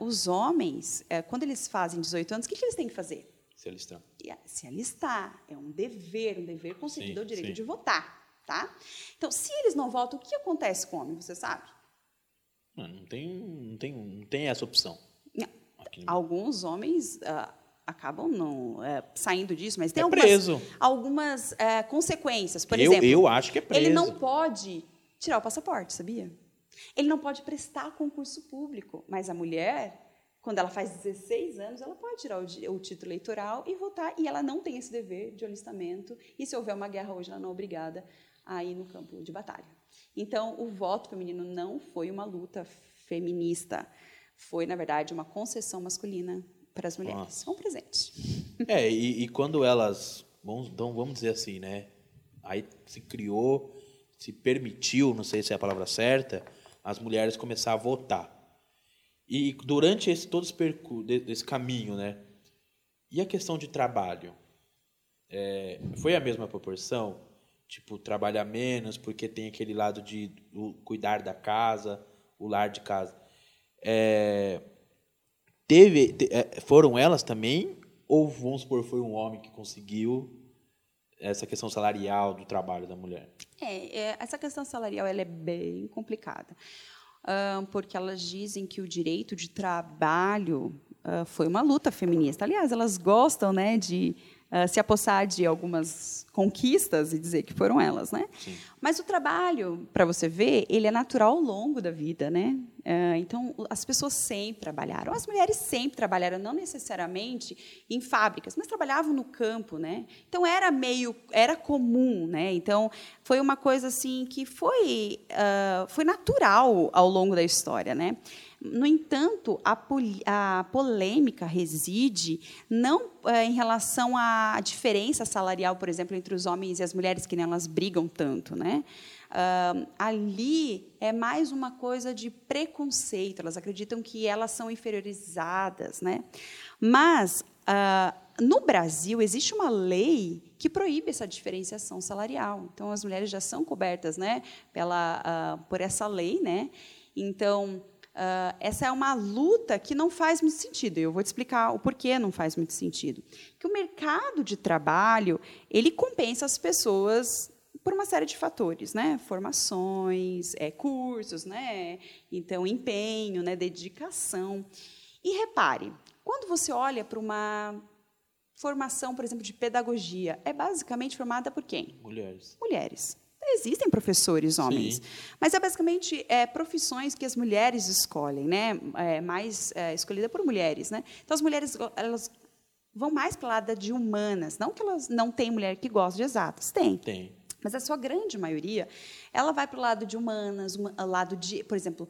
[SPEAKER 2] os homens, eh, quando eles fazem 18 anos, o que, que eles têm que fazer?
[SPEAKER 1] Se ela está.
[SPEAKER 2] e a- se alistar. É um dever, um dever concedido
[SPEAKER 1] Sim,
[SPEAKER 2] ao direito
[SPEAKER 1] sim.
[SPEAKER 2] de votar. Tá? Então, se eles não votam, o que acontece com o homem, você sabe?
[SPEAKER 1] Não, não tem, não tem, não tem essa opção.
[SPEAKER 2] Não.
[SPEAKER 1] Aqui.
[SPEAKER 2] Alguns homens ah, acabam não é, saindo disso, mas tem
[SPEAKER 1] É
[SPEAKER 2] algumas, algumas é, consequências. Por
[SPEAKER 1] eu,
[SPEAKER 2] exemplo,
[SPEAKER 1] eu acho que é preso.
[SPEAKER 2] ele não pode tirar o passaporte, sabia? Ele não pode prestar concurso público, mas a mulher, quando ela faz 16 anos, ela pode tirar o, o título eleitoral e votar, e ela não tem esse dever de alistamento, e se houver uma guerra hoje, ela não é obrigada a ir no campo de batalha. Então, o voto feminino não foi uma luta feminista, foi, na verdade, uma concessão masculina para as mulheres.
[SPEAKER 1] Nossa.
[SPEAKER 2] Um presente.
[SPEAKER 1] É, e, e quando elas, vamos, então, vamos dizer assim, né? Aí se criou, se permitiu, não sei se é a palavra certa, as mulheres começar a votar. E durante esse, todo esse caminho, né? E a questão de trabalho? É, foi a mesma proporção? Tipo, trabalhar menos porque tem aquele lado de cuidar da casa, o lar de casa. É, teve, te- é, foram elas também? Ou, vamos supor, foi um homem que conseguiu essa questão salarial do trabalho da mulher?
[SPEAKER 2] É, é, essa questão salarial ela é bem complicada, porque elas dizem que o direito de trabalho ah, foi uma luta feminista. Aliás, elas gostam né, de ah, se apossar de algumas conquistas e dizer que foram elas. Né?
[SPEAKER 1] Sim.
[SPEAKER 2] Mas o trabalho, para você ver, ele é natural ao longo da vida, né? Ah, então, as pessoas sempre trabalharam. As mulheres sempre trabalharam, não necessariamente em fábricas, mas trabalhavam no campo, né? Então era meio, era comum, né? Então foi uma coisa assim que foi, ah, foi natural ao longo da história, né? No entanto, a, a polêmica reside não eh, em relação à diferença salarial, por exemplo, entre os homens e as mulheres, que nem elas brigam tanto, né? Ah, ali é mais uma coisa de preconceito. Elas acreditam que elas são inferiorizadas, né? Mas ah, no Brasil existe uma lei que proíbe essa diferenciação salarial. Então as mulheres já são cobertas, né, pela ah, por essa lei, né? Então ah, essa é uma luta que não faz muito sentido. Eu vou te explicar o porquê não faz muito sentido. Que o mercado de trabalho ele compensa as pessoas por uma série de fatores, né? Formações, é, cursos, né? Então, empenho, né? dedicação. E repare, quando você olha para uma formação, por exemplo, de pedagogia, é basicamente formada por quem?
[SPEAKER 1] Mulheres.
[SPEAKER 2] Mulheres. Existem professores homens, Sim. mas é basicamente é, profissões que as mulheres escolhem, né? É, mais é, escolhida por mulheres, né? Então as mulheres elas vão mais para o lado de humanas, não que elas não tem mulher que gosta de exatas, tem.
[SPEAKER 1] Tem.
[SPEAKER 2] Mas a sua grande maioria, ela vai para o lado de humanas, um, lado de, por exemplo,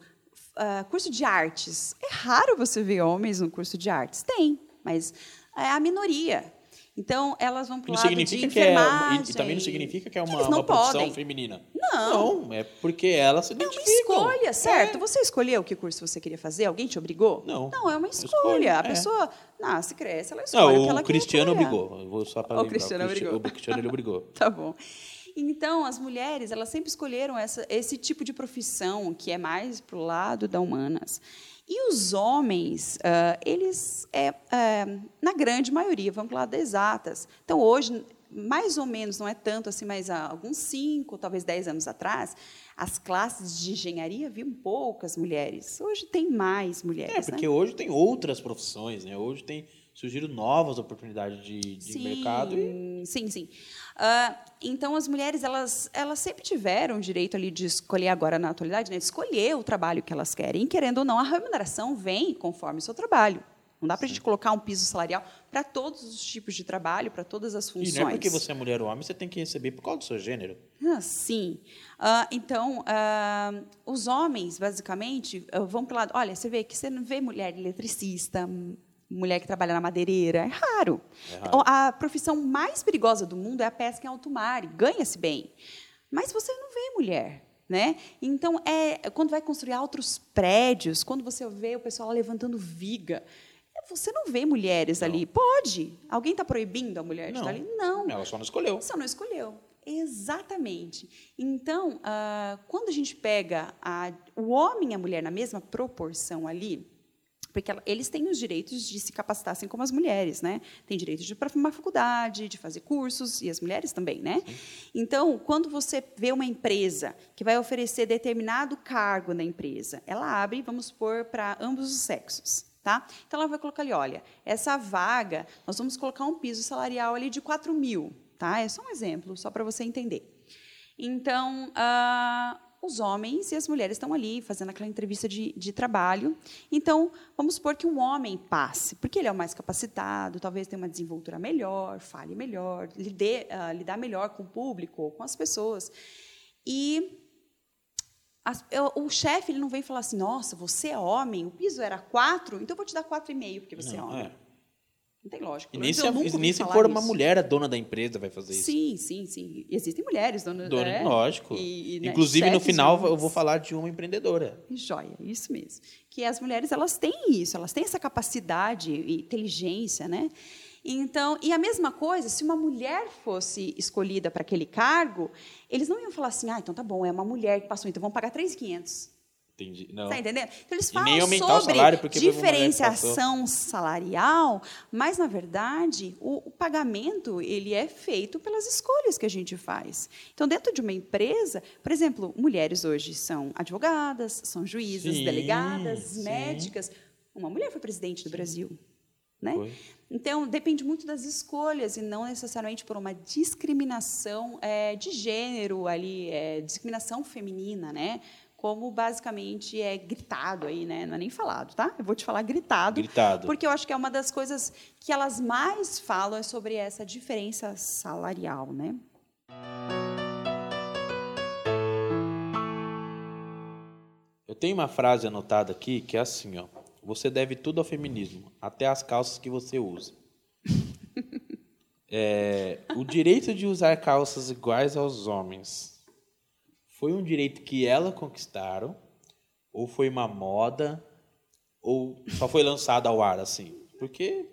[SPEAKER 2] uh, curso de artes. É raro você ver homens no curso de artes. Tem, mas é a minoria. Então, elas vão para o lado significa de enfermagem.
[SPEAKER 1] Que é, e também não significa que é uma, uma profissão podem. feminina.
[SPEAKER 2] Não.
[SPEAKER 1] Não, é porque elas se identificam.
[SPEAKER 2] É uma escolha, certo? É. Você escolheu que curso você queria fazer? Alguém te obrigou?
[SPEAKER 1] Não.
[SPEAKER 2] Não, é uma escolha. escolha. A é. pessoa nasce, cresce, ela escolhe não, o que ela
[SPEAKER 1] o Cristiano obrigou. Eu vou só para
[SPEAKER 2] lembrar. O Cristiano obrigou.
[SPEAKER 1] O Cristiano ele obrigou.
[SPEAKER 2] tá bom. Então, as mulheres, elas sempre escolheram essa, esse tipo de profissão, que é mais para o lado da humanas. E os homens, uh, eles, é, uh, na grande maioria, o lado das exatas. Então, hoje, mais ou menos, não é tanto assim, mas há alguns cinco, talvez dez anos atrás, as classes de engenharia viam poucas mulheres. Hoje tem mais mulheres.
[SPEAKER 1] É, porque
[SPEAKER 2] né?
[SPEAKER 1] hoje tem outras profissões, né? Hoje tem surgiram novas oportunidades de, de
[SPEAKER 2] sim,
[SPEAKER 1] mercado. E...
[SPEAKER 2] Sim, sim. Uh, então, as mulheres, elas, elas sempre tiveram o direito ali de escolher agora, na atualidade, né, de escolher o trabalho que elas querem. E, querendo ou não, a remuneração vem conforme o seu trabalho. Não dá para a gente colocar um piso salarial para todos os tipos de trabalho, para todas as funções.
[SPEAKER 1] E não é porque você é mulher ou homem, você tem que receber por causa do seu gênero.
[SPEAKER 2] Ah, sim. Uh, então, uh, os homens, basicamente, vão para o lado... Olha, você vê que você não vê mulher eletricista, mulher que trabalha na madeireira. É raro. é raro. A profissão mais perigosa do mundo é a pesca em alto mar. Ganha-se bem. Mas você não vê mulher. Né? Então, é quando vai construir outros prédios, quando você vê o pessoal levantando viga, você não vê mulheres não. ali. Pode. Alguém está proibindo a mulher de estar ali? Não.
[SPEAKER 1] Ela só não escolheu.
[SPEAKER 2] Só não escolheu. Exatamente. Então, uh, quando a gente pega a, o homem e a mulher na mesma proporção ali, porque eles têm os direitos de se capacitar assim como as mulheres, né? Tem direito de ir para uma faculdade, de fazer cursos e as mulheres também, né? Sim. Então, quando você vê uma empresa que vai oferecer determinado cargo na empresa, ela abre, vamos supor, para ambos os sexos. Tá? Então, ela vai colocar ali, olha, essa vaga, nós vamos colocar um piso salarial ali de 4 mil. Tá? É só um exemplo, só para você entender. Então, uh, os homens e as mulheres estão ali fazendo aquela entrevista de, de, trabalho. Então, vamos supor que um homem passe, porque ele é o mais capacitado, talvez tenha uma desenvoltura melhor, fale melhor, lide, uh, lidar melhor com o público, com as pessoas. E as, eu, o chefe ele não vem falar assim, nossa, você é homem, o piso era quatro, então eu vou te dar quatro e meio porque você não, é homem. É. Não tem lógica.
[SPEAKER 1] E nem se, nem se for uma mulher a dona da empresa vai fazer isso.
[SPEAKER 2] Sim, sim, sim. Existem mulheres donas.
[SPEAKER 1] Dona, é, lógico. E, e, né, Inclusive, no final, eu vou falar de uma empreendedora.
[SPEAKER 2] Joia, isso mesmo. Que as mulheres, elas têm isso, elas têm essa capacidade e inteligência, né? Então, e a mesma coisa, se uma mulher fosse escolhida para aquele cargo, eles não iam falar assim, ah, então tá bom, é uma mulher que passou, então vamos pagar 3.500.
[SPEAKER 1] Entendi. Não.
[SPEAKER 2] Tá entendendo? Então, eles falam sobre diferenciação salarial, mas, na verdade, o, o, pagamento ele é feito pelas escolhas que a gente faz. Então, dentro de uma empresa, por exemplo, mulheres hoje são advogadas, são juízas, sim, delegadas, sim. médicas. Uma mulher foi presidente do. Brasil. Né? Então, depende muito das escolhas e não necessariamente por uma discriminação é, de gênero ali, é, discriminação feminina, né? Como basicamente é gritado aí, né? Não é nem falado, tá? Eu vou te falar gritado,
[SPEAKER 1] gritado.
[SPEAKER 2] porque eu acho que é uma das coisas que elas mais falam é sobre essa diferença salarial, né?
[SPEAKER 1] Eu tenho uma frase anotada aqui que é assim, ó: Você deve tudo ao feminismo, até as calças que você usa. é, o direito de usar calças iguais aos homens foi um direito que elas conquistaram, ou foi uma moda, ou só foi lançado ao ar assim? Porque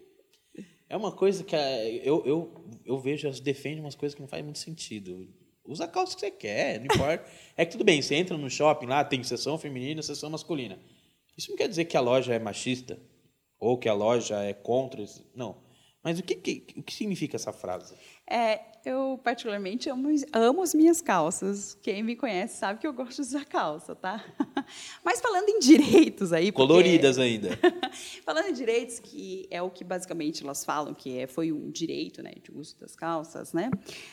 [SPEAKER 1] é uma coisa que eu, eu, eu vejo, elas defendem umas coisas que não fazem muito sentido. Usa a calça que você quer, não importa. É que tudo bem, você entra no shopping lá, tem seção feminina, seção masculina. Isso não quer dizer que a loja é machista ou que a loja é contra. Não. Mas o que, que, o que significa essa frase?
[SPEAKER 2] É, eu particularmente amo, amo as minhas calças. Quem me conhece sabe que eu gosto de usar calça, tá? Mas falando em direitos aí...
[SPEAKER 1] Porque... Coloridas ainda.
[SPEAKER 2] falando em direitos, que é o que basicamente elas falam, que é, foi um direito né, de uso das calças, né?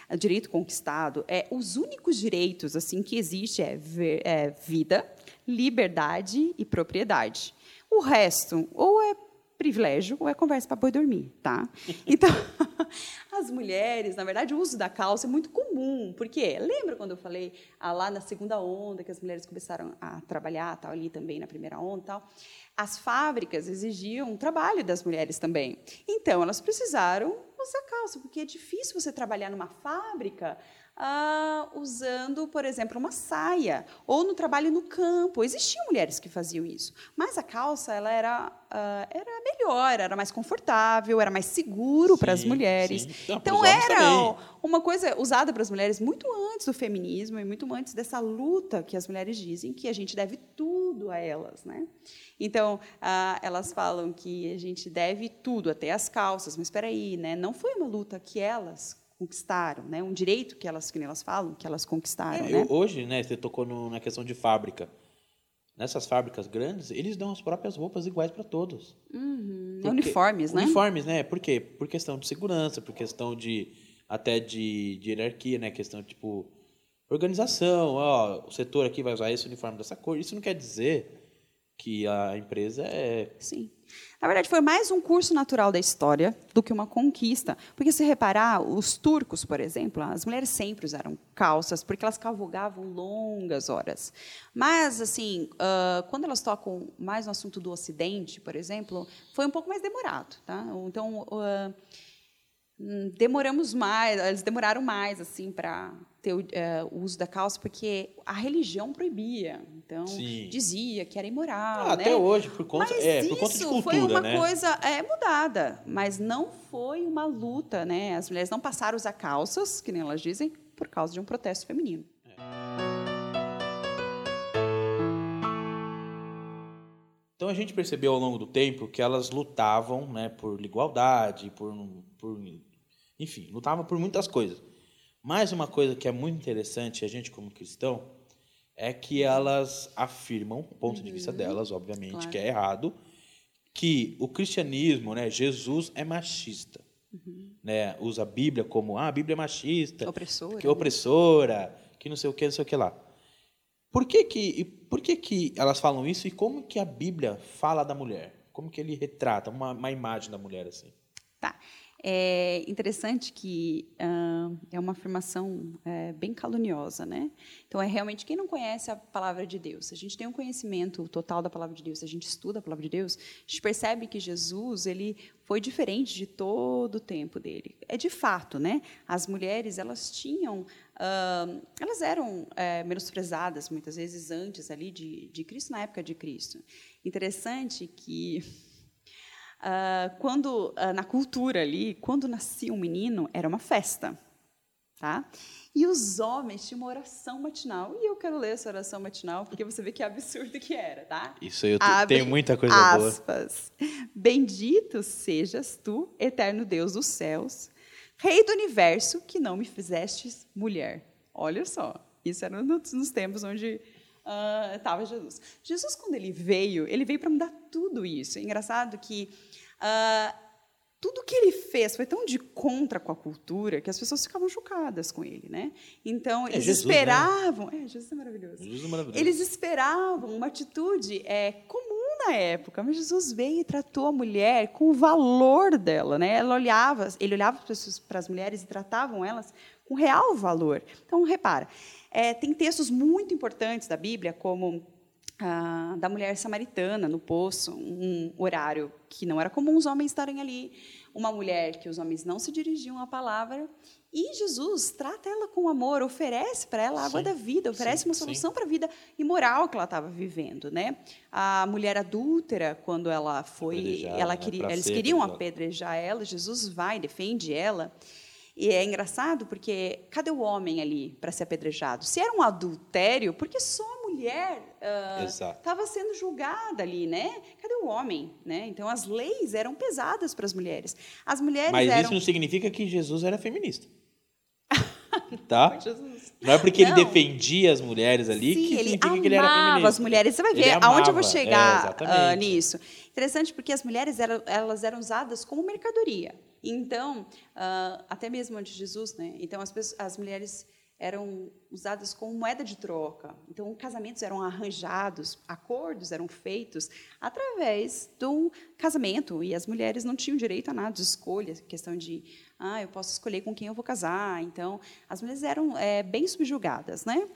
[SPEAKER 2] O direito conquistado. É, os únicos direitos assim que existe é, é vida, liberdade e propriedade. O resto, ou é privilégio ou é conversa para boi dormir, tá? Então, as mulheres, na verdade, o uso da calça é muito comum, porque lembra quando eu falei ah, lá na segunda onda que as mulheres começaram a trabalhar, tal ali também na primeira onda, tal. As fábricas exigiam trabalho das mulheres também. Então, elas precisaram usar calça, porque é difícil você trabalhar numa fábrica ah, usando, por exemplo, uma saia, ou no trabalho no campo. Existiam mulheres que faziam isso, mas a calça ela era, ah, era melhor, era mais confortável, era mais seguro sim, para as mulheres. então era também. uma coisa usada para as mulheres muito antes do feminismo e muito antes dessa luta que as mulheres dizem que a gente deve tudo a elas, né? Então ah, elas falam que a gente deve tudo, até as calças. Mas espera aí, né? Não foi uma luta que elas conquistaram, né? Um direito que elas, que elas falam, que elas conquistaram, é,
[SPEAKER 1] né? Hoje, né? Você tocou no, na questão de fábrica. Nessas fábricas grandes, eles dão as próprias roupas iguais para todos.
[SPEAKER 2] Uhum. Porque, uniformes, né?
[SPEAKER 1] Uniformes, né? Por quê? Por questão de segurança, por questão de até de, de hierarquia, né? Questão tipo organização. Ó, o setor aqui vai usar esse uniforme dessa cor. Isso não quer dizer que a empresa é.
[SPEAKER 2] Sim. Na verdade, foi mais um curso natural da história do que uma conquista. Porque, se reparar, os turcos, por exemplo, as mulheres sempre usaram calças, porque elas cavalgavam longas horas. Mas, assim, quando elas tocam mais no assunto do Ocidente, por exemplo, foi um pouco mais demorado. Tá? Então. Uh, demoramos mais, eles demoraram mais assim para ter o, é, o, uso da calça, porque a religião proibia. Então, Sim. dizia que era imoral.
[SPEAKER 1] Ah,
[SPEAKER 2] né?
[SPEAKER 1] Até hoje, por conta, mas é, por conta de cultura.
[SPEAKER 2] Foi uma
[SPEAKER 1] né?
[SPEAKER 2] coisa é, mudada, mas não foi uma luta. Né? As mulheres não passaram a usar calças, que nem elas dizem, por causa de um protesto feminino.
[SPEAKER 1] Então a gente percebeu ao longo do tempo que elas lutavam né, por igualdade, por, por enfim, lutavam por muitas coisas. Mais uma coisa que é muito interessante, a gente como cristão, é que elas afirmam, o ponto uhum. de vista uhum. delas, obviamente, claro. que é errado, que o cristianismo, né, Jesus é machista. Uhum. Né, usa a Bíblia como, ah, a Bíblia é machista,
[SPEAKER 2] opressora,
[SPEAKER 1] que é opressora, que não sei o que, não sei o que lá. Por que que, por que que elas falam isso e como que a Bíblia fala da mulher? Como que ele retrata uma, uma imagem da mulher assim?
[SPEAKER 2] Tá. É interessante que uh, é uma afirmação é, bem caluniosa, né? Então é realmente quem não conhece a palavra de Deus. A gente tem um conhecimento total da palavra de Deus, a gente estuda a palavra de Deus, a gente percebe que Jesus ele foi diferente de todo o tempo dele. É de fato, né? As mulheres elas tinham, uh, elas eram é, menosprezadas muitas vezes antes ali de, de Cristo na época de Cristo. Interessante que Uh, quando uh, na cultura ali, quando nascia um menino, era uma festa, tá? E os homens tinham uma oração matinal. E eu quero ler essa oração matinal porque você vê que absurdo que era, tá?
[SPEAKER 1] Isso eu Abre, tenho muita coisa
[SPEAKER 2] aspas, boa. Bendito sejas tu, eterno Deus dos céus, Rei do universo, que não me fizestes mulher. Olha só, isso era nos, nos tempos onde estava uh, Jesus. Jesus, quando ele veio, ele veio para mudar tudo isso. É engraçado que Uh, tudo que ele fez foi tão de contra com a cultura que as pessoas ficavam chocadas com ele, né? Então eles é Jesus, esperavam, né? é Jesus é maravilhoso. Jesus é maravilhoso. Eles esperavam uma atitude é, comum na época, mas Jesus veio e tratou a mulher com o valor dela, né? Ela olhava, ele olhava para as mulheres e tratavam elas com real valor. Então repara, é, tem textos muito importantes da Bíblia como ah, da mulher samaritana no poço, um horário que não era comum os homens estarem ali, uma mulher que os homens não se dirigiam à palavra, e Jesus trata ela com amor, oferece para ela a água sim, da vida, oferece sim, uma solução para a vida imoral que ela estava vivendo, né? A mulher adúltera, quando ela foi, ela né, queria, eles queriam apedrejar ela, Jesus vai, defende ela. E é engraçado porque cadê o homem ali para ser apedrejado? Se era um adultério, porque só a mulher estava uh, sendo julgada ali, né? Cadê o homem, né? Então as leis eram pesadas para as mulheres. As mulheres
[SPEAKER 1] Mas
[SPEAKER 2] eram...
[SPEAKER 1] isso não significa que Jesus era feminista. tá? Não é porque não. ele defendia as mulheres ali
[SPEAKER 2] Sim,
[SPEAKER 1] que
[SPEAKER 2] significa
[SPEAKER 1] que ele era feminista.
[SPEAKER 2] as mulheres. Você vai ver aonde eu vou chegar é, uh, nisso. Interessante porque as mulheres eram, elas eram usadas como mercadoria. Então, uh, até mesmo antes de Jesus, né? Então as, pessoas, as mulheres eram usadas como moeda de troca. Então, casamentos eram arranjados, acordos eram feitos através do casamento e as mulheres não tinham direito a nada de escolha, questão de, ah, eu posso escolher com quem eu vou casar. Então, as mulheres eram é, bem subjugadas, né?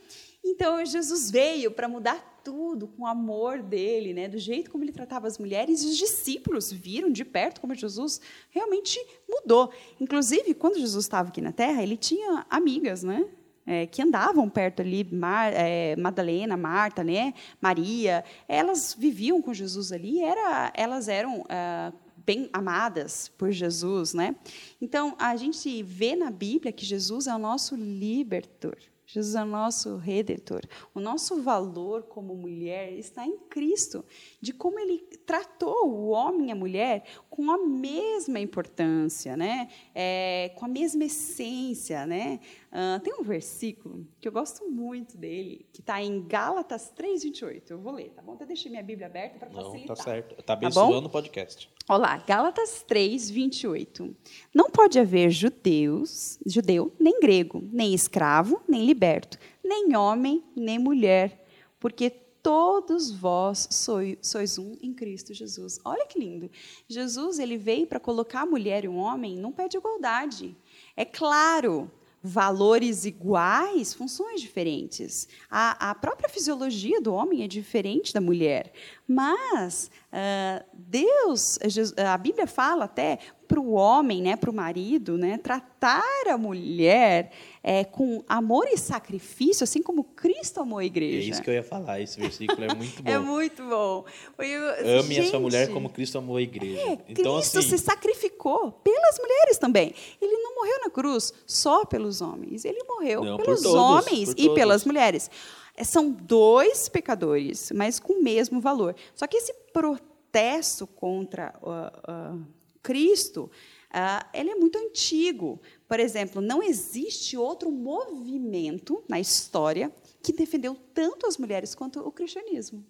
[SPEAKER 2] Então, Jesus veio para mudar tudo com o amor dele, né? Do jeito como ele tratava as mulheres, e os discípulos viram de perto como Jesus realmente mudou. Inclusive, quando Jesus estava aqui na Terra, ele tinha amigas, né? é, que andavam perto ali, Mar, é, Madalena, Marta, né, Maria, elas viviam com Jesus ali, era, elas eram ah, bem amadas por Jesus, né? Então a gente vê na Bíblia que Jesus é o nosso libertor. Jesus é o nosso redentor. O nosso valor como mulher está em Cristo, de como ele tratou o homem e a mulher com a mesma importância, né? É, com a mesma essência. Né? Uh, tem um versículo que eu gosto muito dele, que está em Gálatas 3,28. Eu vou ler, tá bom? Até deixei minha Bíblia aberta para facilitar.
[SPEAKER 1] Não, tá certo. Está abençoando tá o podcast.
[SPEAKER 2] Olá, Gálatas 3, 28. Não pode haver judeus, judeu, nem grego, nem escravo, nem liberto, nem homem, nem mulher, porque todos vós sois, sois um em Cristo Jesus. Olha que lindo. Jesus ele veio para colocar a mulher e o homem num pé de igualdade. É claro, valores iguais, funções diferentes. A, a, própria fisiologia do homem é diferente da mulher. Mas uh, Deus, a Bíblia fala até para o homem, né, para o marido, né, tratar a mulher é, com amor e sacrifício, assim como Cristo amou a igreja.
[SPEAKER 1] É isso que eu ia falar, esse versículo é muito bom.
[SPEAKER 2] é muito bom.
[SPEAKER 1] Eu, Ame gente, a sua mulher como Cristo amou a igreja. É,
[SPEAKER 2] então, Cristo assim, se sacrificou pelas mulheres também. Ele não morreu na cruz só pelos homens, ele morreu não, pelos todos, homens e pelas mulheres. É, são dois pecadores, mas com o mesmo valor. Só que esse protesto contra uh, uh, Cristo, uh, ele é muito antigo. Por exemplo, não existe outro movimento na história que defendeu tanto as mulheres quanto o cristianismo.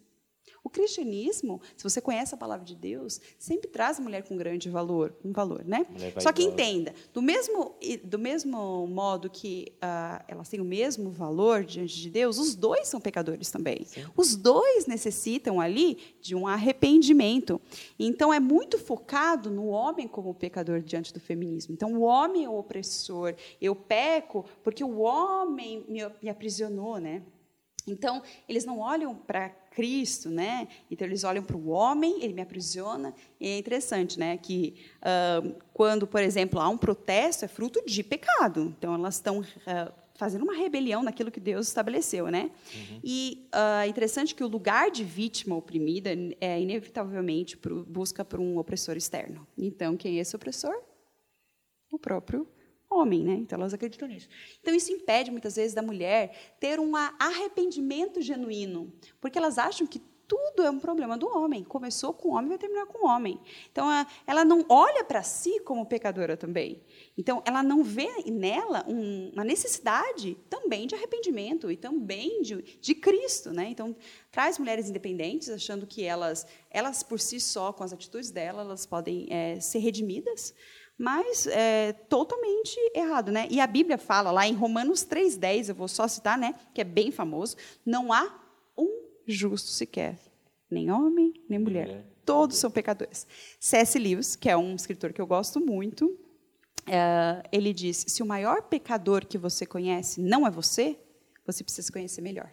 [SPEAKER 2] O cristianismo, se você conhece a palavra de Deus, sempre traz a mulher com grande valor, um valor, né? Só que entenda, do mesmo do mesmo modo que uh, elas têm o mesmo valor diante de Deus, os dois são pecadores também. Sim. Os dois necessitam ali de um arrependimento. Então é muito focado no homem como pecador diante do feminismo. Então o homem é o opressor. Eu peco porque o homem me, me aprisionou, né? Então, eles não olham para Cristo, né? Então eles olham para o homem, ele me aprisiona. E é interessante, né? Que uh, quando, por exemplo, há um protesto, é fruto de pecado. Então elas estão uh, fazendo uma rebelião naquilo que Deus estabeleceu, né? Uhum. E uh, é interessante que o lugar de vítima oprimida é inevitavelmente busca por um opressor externo. Então quem é esse opressor? O próprio homem, né? Então elas acreditam nisso. Então isso impede muitas vezes da mulher ter um arrependimento genuíno, porque elas acham que tudo é um problema do homem. Começou com o homem, vai terminar com o homem. Então ela não olha para si como pecadora também. Então ela não vê nela uma necessidade também de arrependimento e também de, de Cristo, né? Então traz mulheres independentes, achando que elas, elas por si só, com as atitudes delas, elas podem é, ser redimidas mas é totalmente errado, né? E a Bíblia fala lá em Romanos 3:10, eu vou só citar, né, que é bem famoso, não há um justo sequer, nem homem, nem mulher. mulher. Todos são pecadores. C.S. Lewis, que é um escritor que eu gosto muito, é, ele diz: se o maior pecador que você conhece não é você, você precisa se conhecer melhor.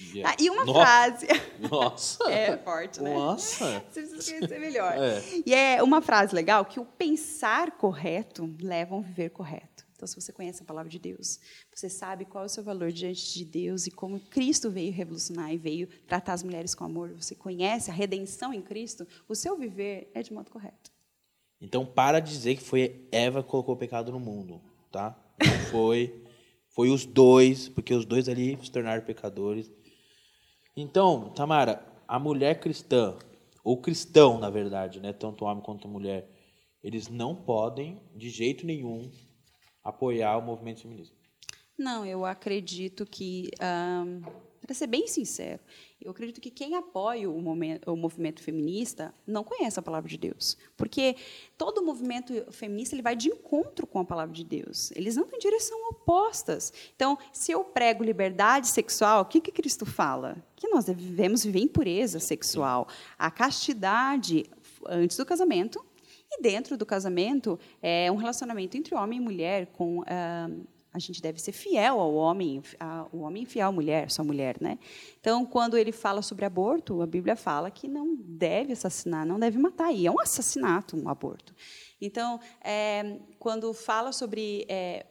[SPEAKER 2] Yeah. Ah, e uma Nossa. frase.
[SPEAKER 1] Nossa!
[SPEAKER 2] é forte, né?
[SPEAKER 1] Nossa!
[SPEAKER 2] Você precisa conhecer melhor. É. E é uma frase legal que o pensar correto leva a um viver correto. Então, se você conhece a palavra de Deus, você sabe qual é o seu valor diante de Deus e como Cristo veio revolucionar e veio tratar as mulheres com amor, você conhece a redenção em Cristo, o seu viver é de modo correto.
[SPEAKER 1] Então, para de dizer que foi Eva que colocou o pecado no mundo. tá? Não foi. Foi os dois, porque os dois ali se tornaram pecadores. Então, Tamara, a mulher cristã, ou cristão, na verdade, né, tanto homem quanto mulher, eles não podem, de jeito nenhum, apoiar o movimento feminista.
[SPEAKER 2] Não, eu acredito que, para ser bem sincero, eu acredito que quem apoia o, momento, o, movimento feminista não conhece a palavra de Deus, porque todo movimento feminista ele vai de encontro com a palavra de Deus. Eles não têm direção opostas. Então, se eu prego liberdade sexual, o que que Cristo fala? Que nós devemos viver em pureza sexual, a castidade antes do casamento e dentro do casamento é um relacionamento entre homem e mulher com uh, a gente deve ser fiel ao homem, ao homem fiel à mulher, sua mulher, né? Então, quando ele fala sobre aborto, a Bíblia fala que não deve assassinar, não deve matar, e é um assassinato, um aborto. Então, é, quando fala sobre é,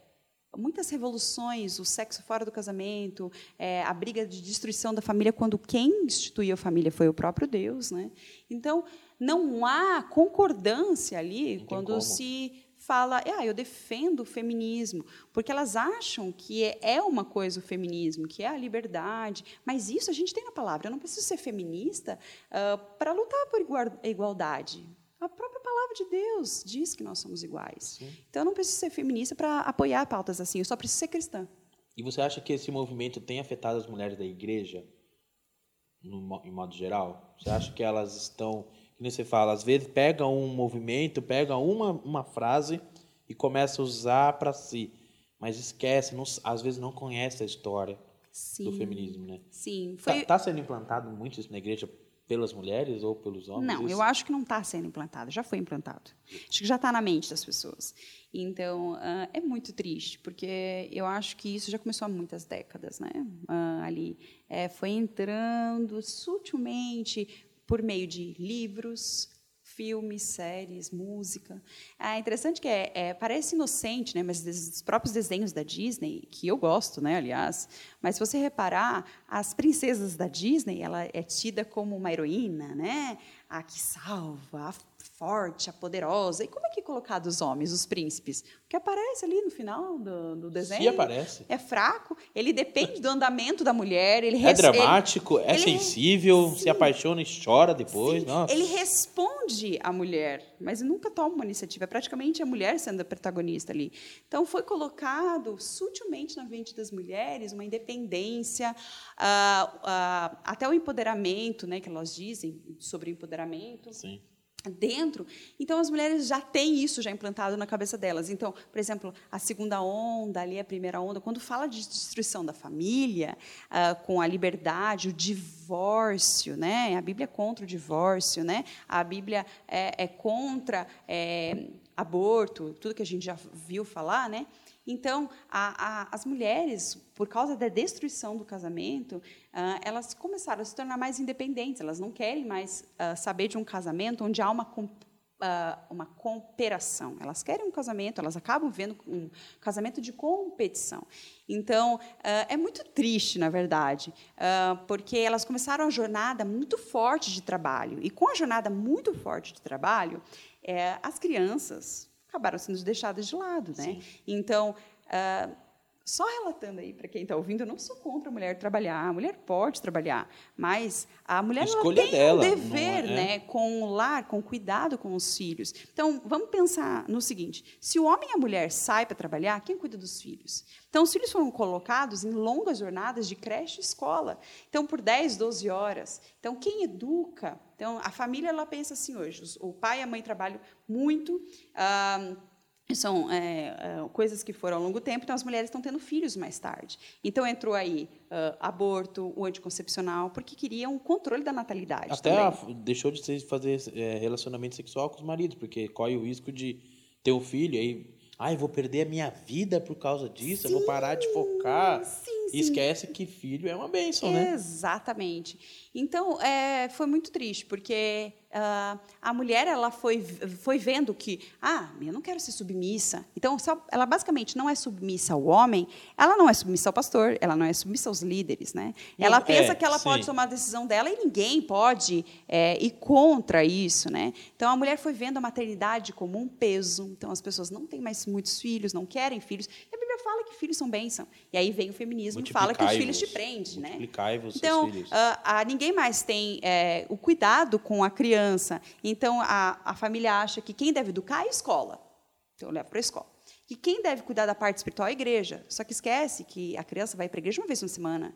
[SPEAKER 2] muitas revoluções, o sexo fora do casamento, é, a briga de destruição da família, quando quem instituiu a família foi o próprio Deus, né? Então, não há concordância ali quando como. se fala, ah, eu defendo o feminismo, porque elas acham que é, é uma coisa o feminismo, que é a liberdade, mas isso a gente tem na palavra. Eu não preciso ser feminista uh, para lutar por igualdade. A própria palavra de Deus diz que nós somos iguais. Sim. Então eu não preciso ser feminista para apoiar pautas assim, eu só preciso ser cristã.
[SPEAKER 1] E você acha que esse movimento tem afetado as mulheres da igreja, no, em modo geral? Você acha que elas estão que você fala, às vezes pega um movimento, pega uma, uma frase e começa a usar para si, mas esquece, não, às vezes não conhece a história Sim. do feminismo, né?
[SPEAKER 2] Sim.
[SPEAKER 1] Tá, foi... Tá, tá, sendo implantado muito isso na igreja pelas mulheres ou pelos homens?
[SPEAKER 2] Não,
[SPEAKER 1] isso?
[SPEAKER 2] eu acho que não está sendo implantado, já foi implantado. Acho que já está na mente das pessoas. Então, uh, é muito triste, porque eu acho que isso já começou há muitas décadas, né? Uh, ali é, foi entrando sutilmente, por meio de livros, filmes, séries, música. É interessante que é, é, parece inocente, né? Mas os próprios desenhos da Disney, que eu gosto, né? Aliás, mas se você reparar, as princesas da Disney, ela é tida como uma heroína, né? A que salva, a forte, a poderosa. E como é que é colocado os homens, os príncipes? O que aparece ali no final do, do desenho.
[SPEAKER 1] Se aparece.
[SPEAKER 2] É fraco, ele depende do andamento da mulher. Ele
[SPEAKER 1] é dramático, ele, é ele, sensível, sim, se apaixona e chora depois. Sim,
[SPEAKER 2] ele responde à mulher, mas nunca toma uma iniciativa. É praticamente a mulher sendo a protagonista ali. Então, foi colocado sutilmente na mente das mulheres uma independência, uh, uh, até o empoderamento, né, que elas dizem sobre empoderamento.
[SPEAKER 1] Sim
[SPEAKER 2] dentro. Então as mulheres já têm isso já implantado na cabeça delas. Então, por exemplo, a segunda onda, ali a primeira onda, quando fala de destruição da família, uh, com a liberdade, o divórcio, né? A Bíblia é contra o divórcio, né? A Bíblia é, é contra é, aborto, tudo que a gente já viu falar, né? Então, a, a, as mulheres, por causa da destruição do casamento, uh, elas começaram a se tornar mais independentes. Elas não querem mais uh, saber de um casamento onde há uma Uh, uma cooperação. Elas querem um casamento, elas acabam vendo um casamento de competição. Então, é muito triste, na verdade, porque elas começaram a jornada muito forte de trabalho. E com a jornada muito forte de trabalho, é, as crianças acabaram sendo deixadas de lado. Né? Então, uh, só relatando aí para quem está ouvindo, eu não sou contra a mulher trabalhar. A mulher pode trabalhar, mas a mulher ela tem dela, um dever, é? né, com o lar, com o cuidado com os filhos. Então, vamos pensar no seguinte: se o homem e a mulher saem para trabalhar, quem cuida dos filhos? Então, os filhos foram colocados em longas jornadas de creche e escola. Então, por 10, 12 horas. Então, quem educa? Então, a família ela pensa assim hoje: o pai e a mãe trabalham muito. Ah, são é, é, coisas que foram ao longo tempo, então as mulheres estão tendo filhos mais tarde. Então entrou aí uh, aborto, o anticoncepcional, porque queriam o controle da natalidade.
[SPEAKER 1] Até a, deixou de fazer é, relacionamento sexual com os maridos, porque corre o risco de ter um filho aí. Ai, vou perder a minha vida por causa disso, sim, eu vou parar de focar.
[SPEAKER 2] Sim
[SPEAKER 1] E esquece que filho é uma bênção, né?
[SPEAKER 2] Exatamente. Então, é, foi muito triste, porque uh, a mulher ela foi, foi vendo que, ah, eu não quero ser submissa. Então, ela basicamente não é submissa ao homem, ela não é submissa ao pastor, ela não é submissa aos líderes. Né? Ela pensa é, que ela sim. pode tomar a decisão dela e ninguém pode é, ir contra isso. Né? Então, a mulher foi vendo a maternidade como um peso. Então, as pessoas não têm mais muitos filhos, não querem filhos. E a fala que filhos são bênção. E aí vem o feminismo e fala que os filhos te prendem. Né? Então, uh, a, ninguém ninguém mais tem é, o cuidado com a criança. Então, a, a família acha que quem deve educar é a escola. Então, leva para a escola. E quem deve cuidar da parte espiritual é a igreja. Só que esquece que a criança vai para a igreja uma vez por semana.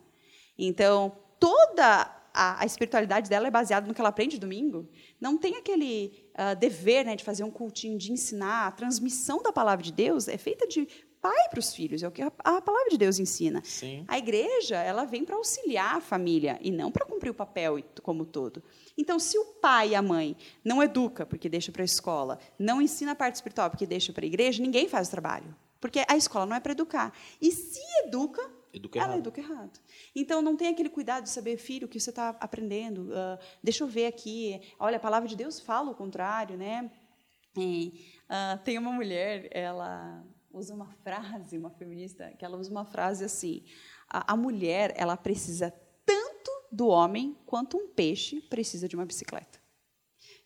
[SPEAKER 2] Então, toda a, a, espiritualidade dela é baseada no que ela aprende domingo. Não tem aquele uh, dever né, de fazer um cultinho, de ensinar. A transmissão da palavra de Deus é feita de pai para os filhos, é o que a, a, palavra de Deus ensina.
[SPEAKER 1] Sim.
[SPEAKER 2] A igreja, ela vem para auxiliar a família e não para cumprir o papel como todo. Então, se o pai e a mãe não educa porque deixa para a escola, não ensina a parte espiritual porque deixa para a igreja, ninguém faz o trabalho. Porque a escola não é para educar. E se educa,
[SPEAKER 1] educa
[SPEAKER 2] ela
[SPEAKER 1] errado.
[SPEAKER 2] educa errado. Então, não tem aquele cuidado de saber, filho, o que você está aprendendo. Uh, deixa eu ver aqui. Olha, a palavra de Deus fala o contrário, né? É, uh, tem uma mulher, ela usa uma frase, uma feminista, que ela usa uma frase assim: a, a mulher ela precisa tanto do homem quanto um peixe precisa de uma bicicleta.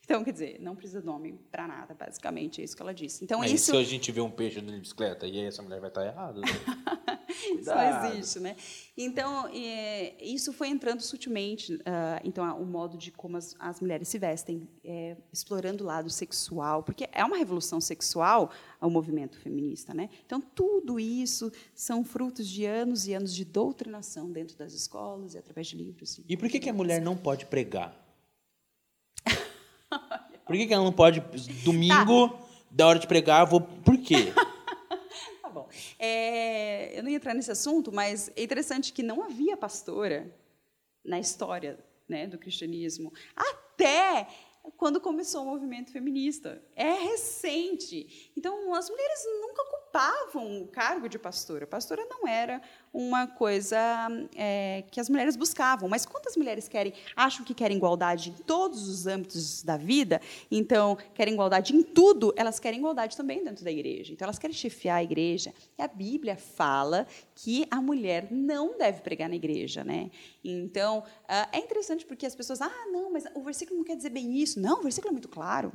[SPEAKER 2] Então, quer dizer, não precisa do homem para nada, basicamente, é isso que ela disse. Então,
[SPEAKER 1] Mas
[SPEAKER 2] isso...
[SPEAKER 1] se a gente vê um peixe andando de bicicleta e aí essa mulher vai estar errada? Né?
[SPEAKER 2] isso não existe, né? Então, é, isso foi entrando sutilmente, uh, então, o modo de como as, as mulheres se vestem, é, explorando o lado sexual, porque é uma revolução sexual o movimento feminista, né? Então, tudo isso são frutos de anos e anos de doutrinação dentro das escolas e através de livros.
[SPEAKER 1] E por que, que a mulher não pode pregar? Por que, que ela não pode, domingo, tá. da hora de pregar, vou. Por quê?
[SPEAKER 2] tá bom. É, eu não ia entrar nesse assunto, mas é interessante que não havia pastora na história né, do cristianismo. Até quando começou o movimento feminista. É recente. Então, as mulheres nunca ocupavam o cargo de pastora. Pastora não era uma coisa é, que as mulheres buscavam. Mas quantas mulheres querem, acham que querem igualdade em todos os âmbitos da vida? Então, querem igualdade em tudo, elas querem igualdade também dentro da igreja. Então, elas querem chefiar a igreja. E a Bíblia fala que a mulher não deve pregar na igreja. Né? Então, ah, é interessante porque as pessoas, ah, não, mas o versículo não quer dizer bem isso. Não, o versículo é muito claro.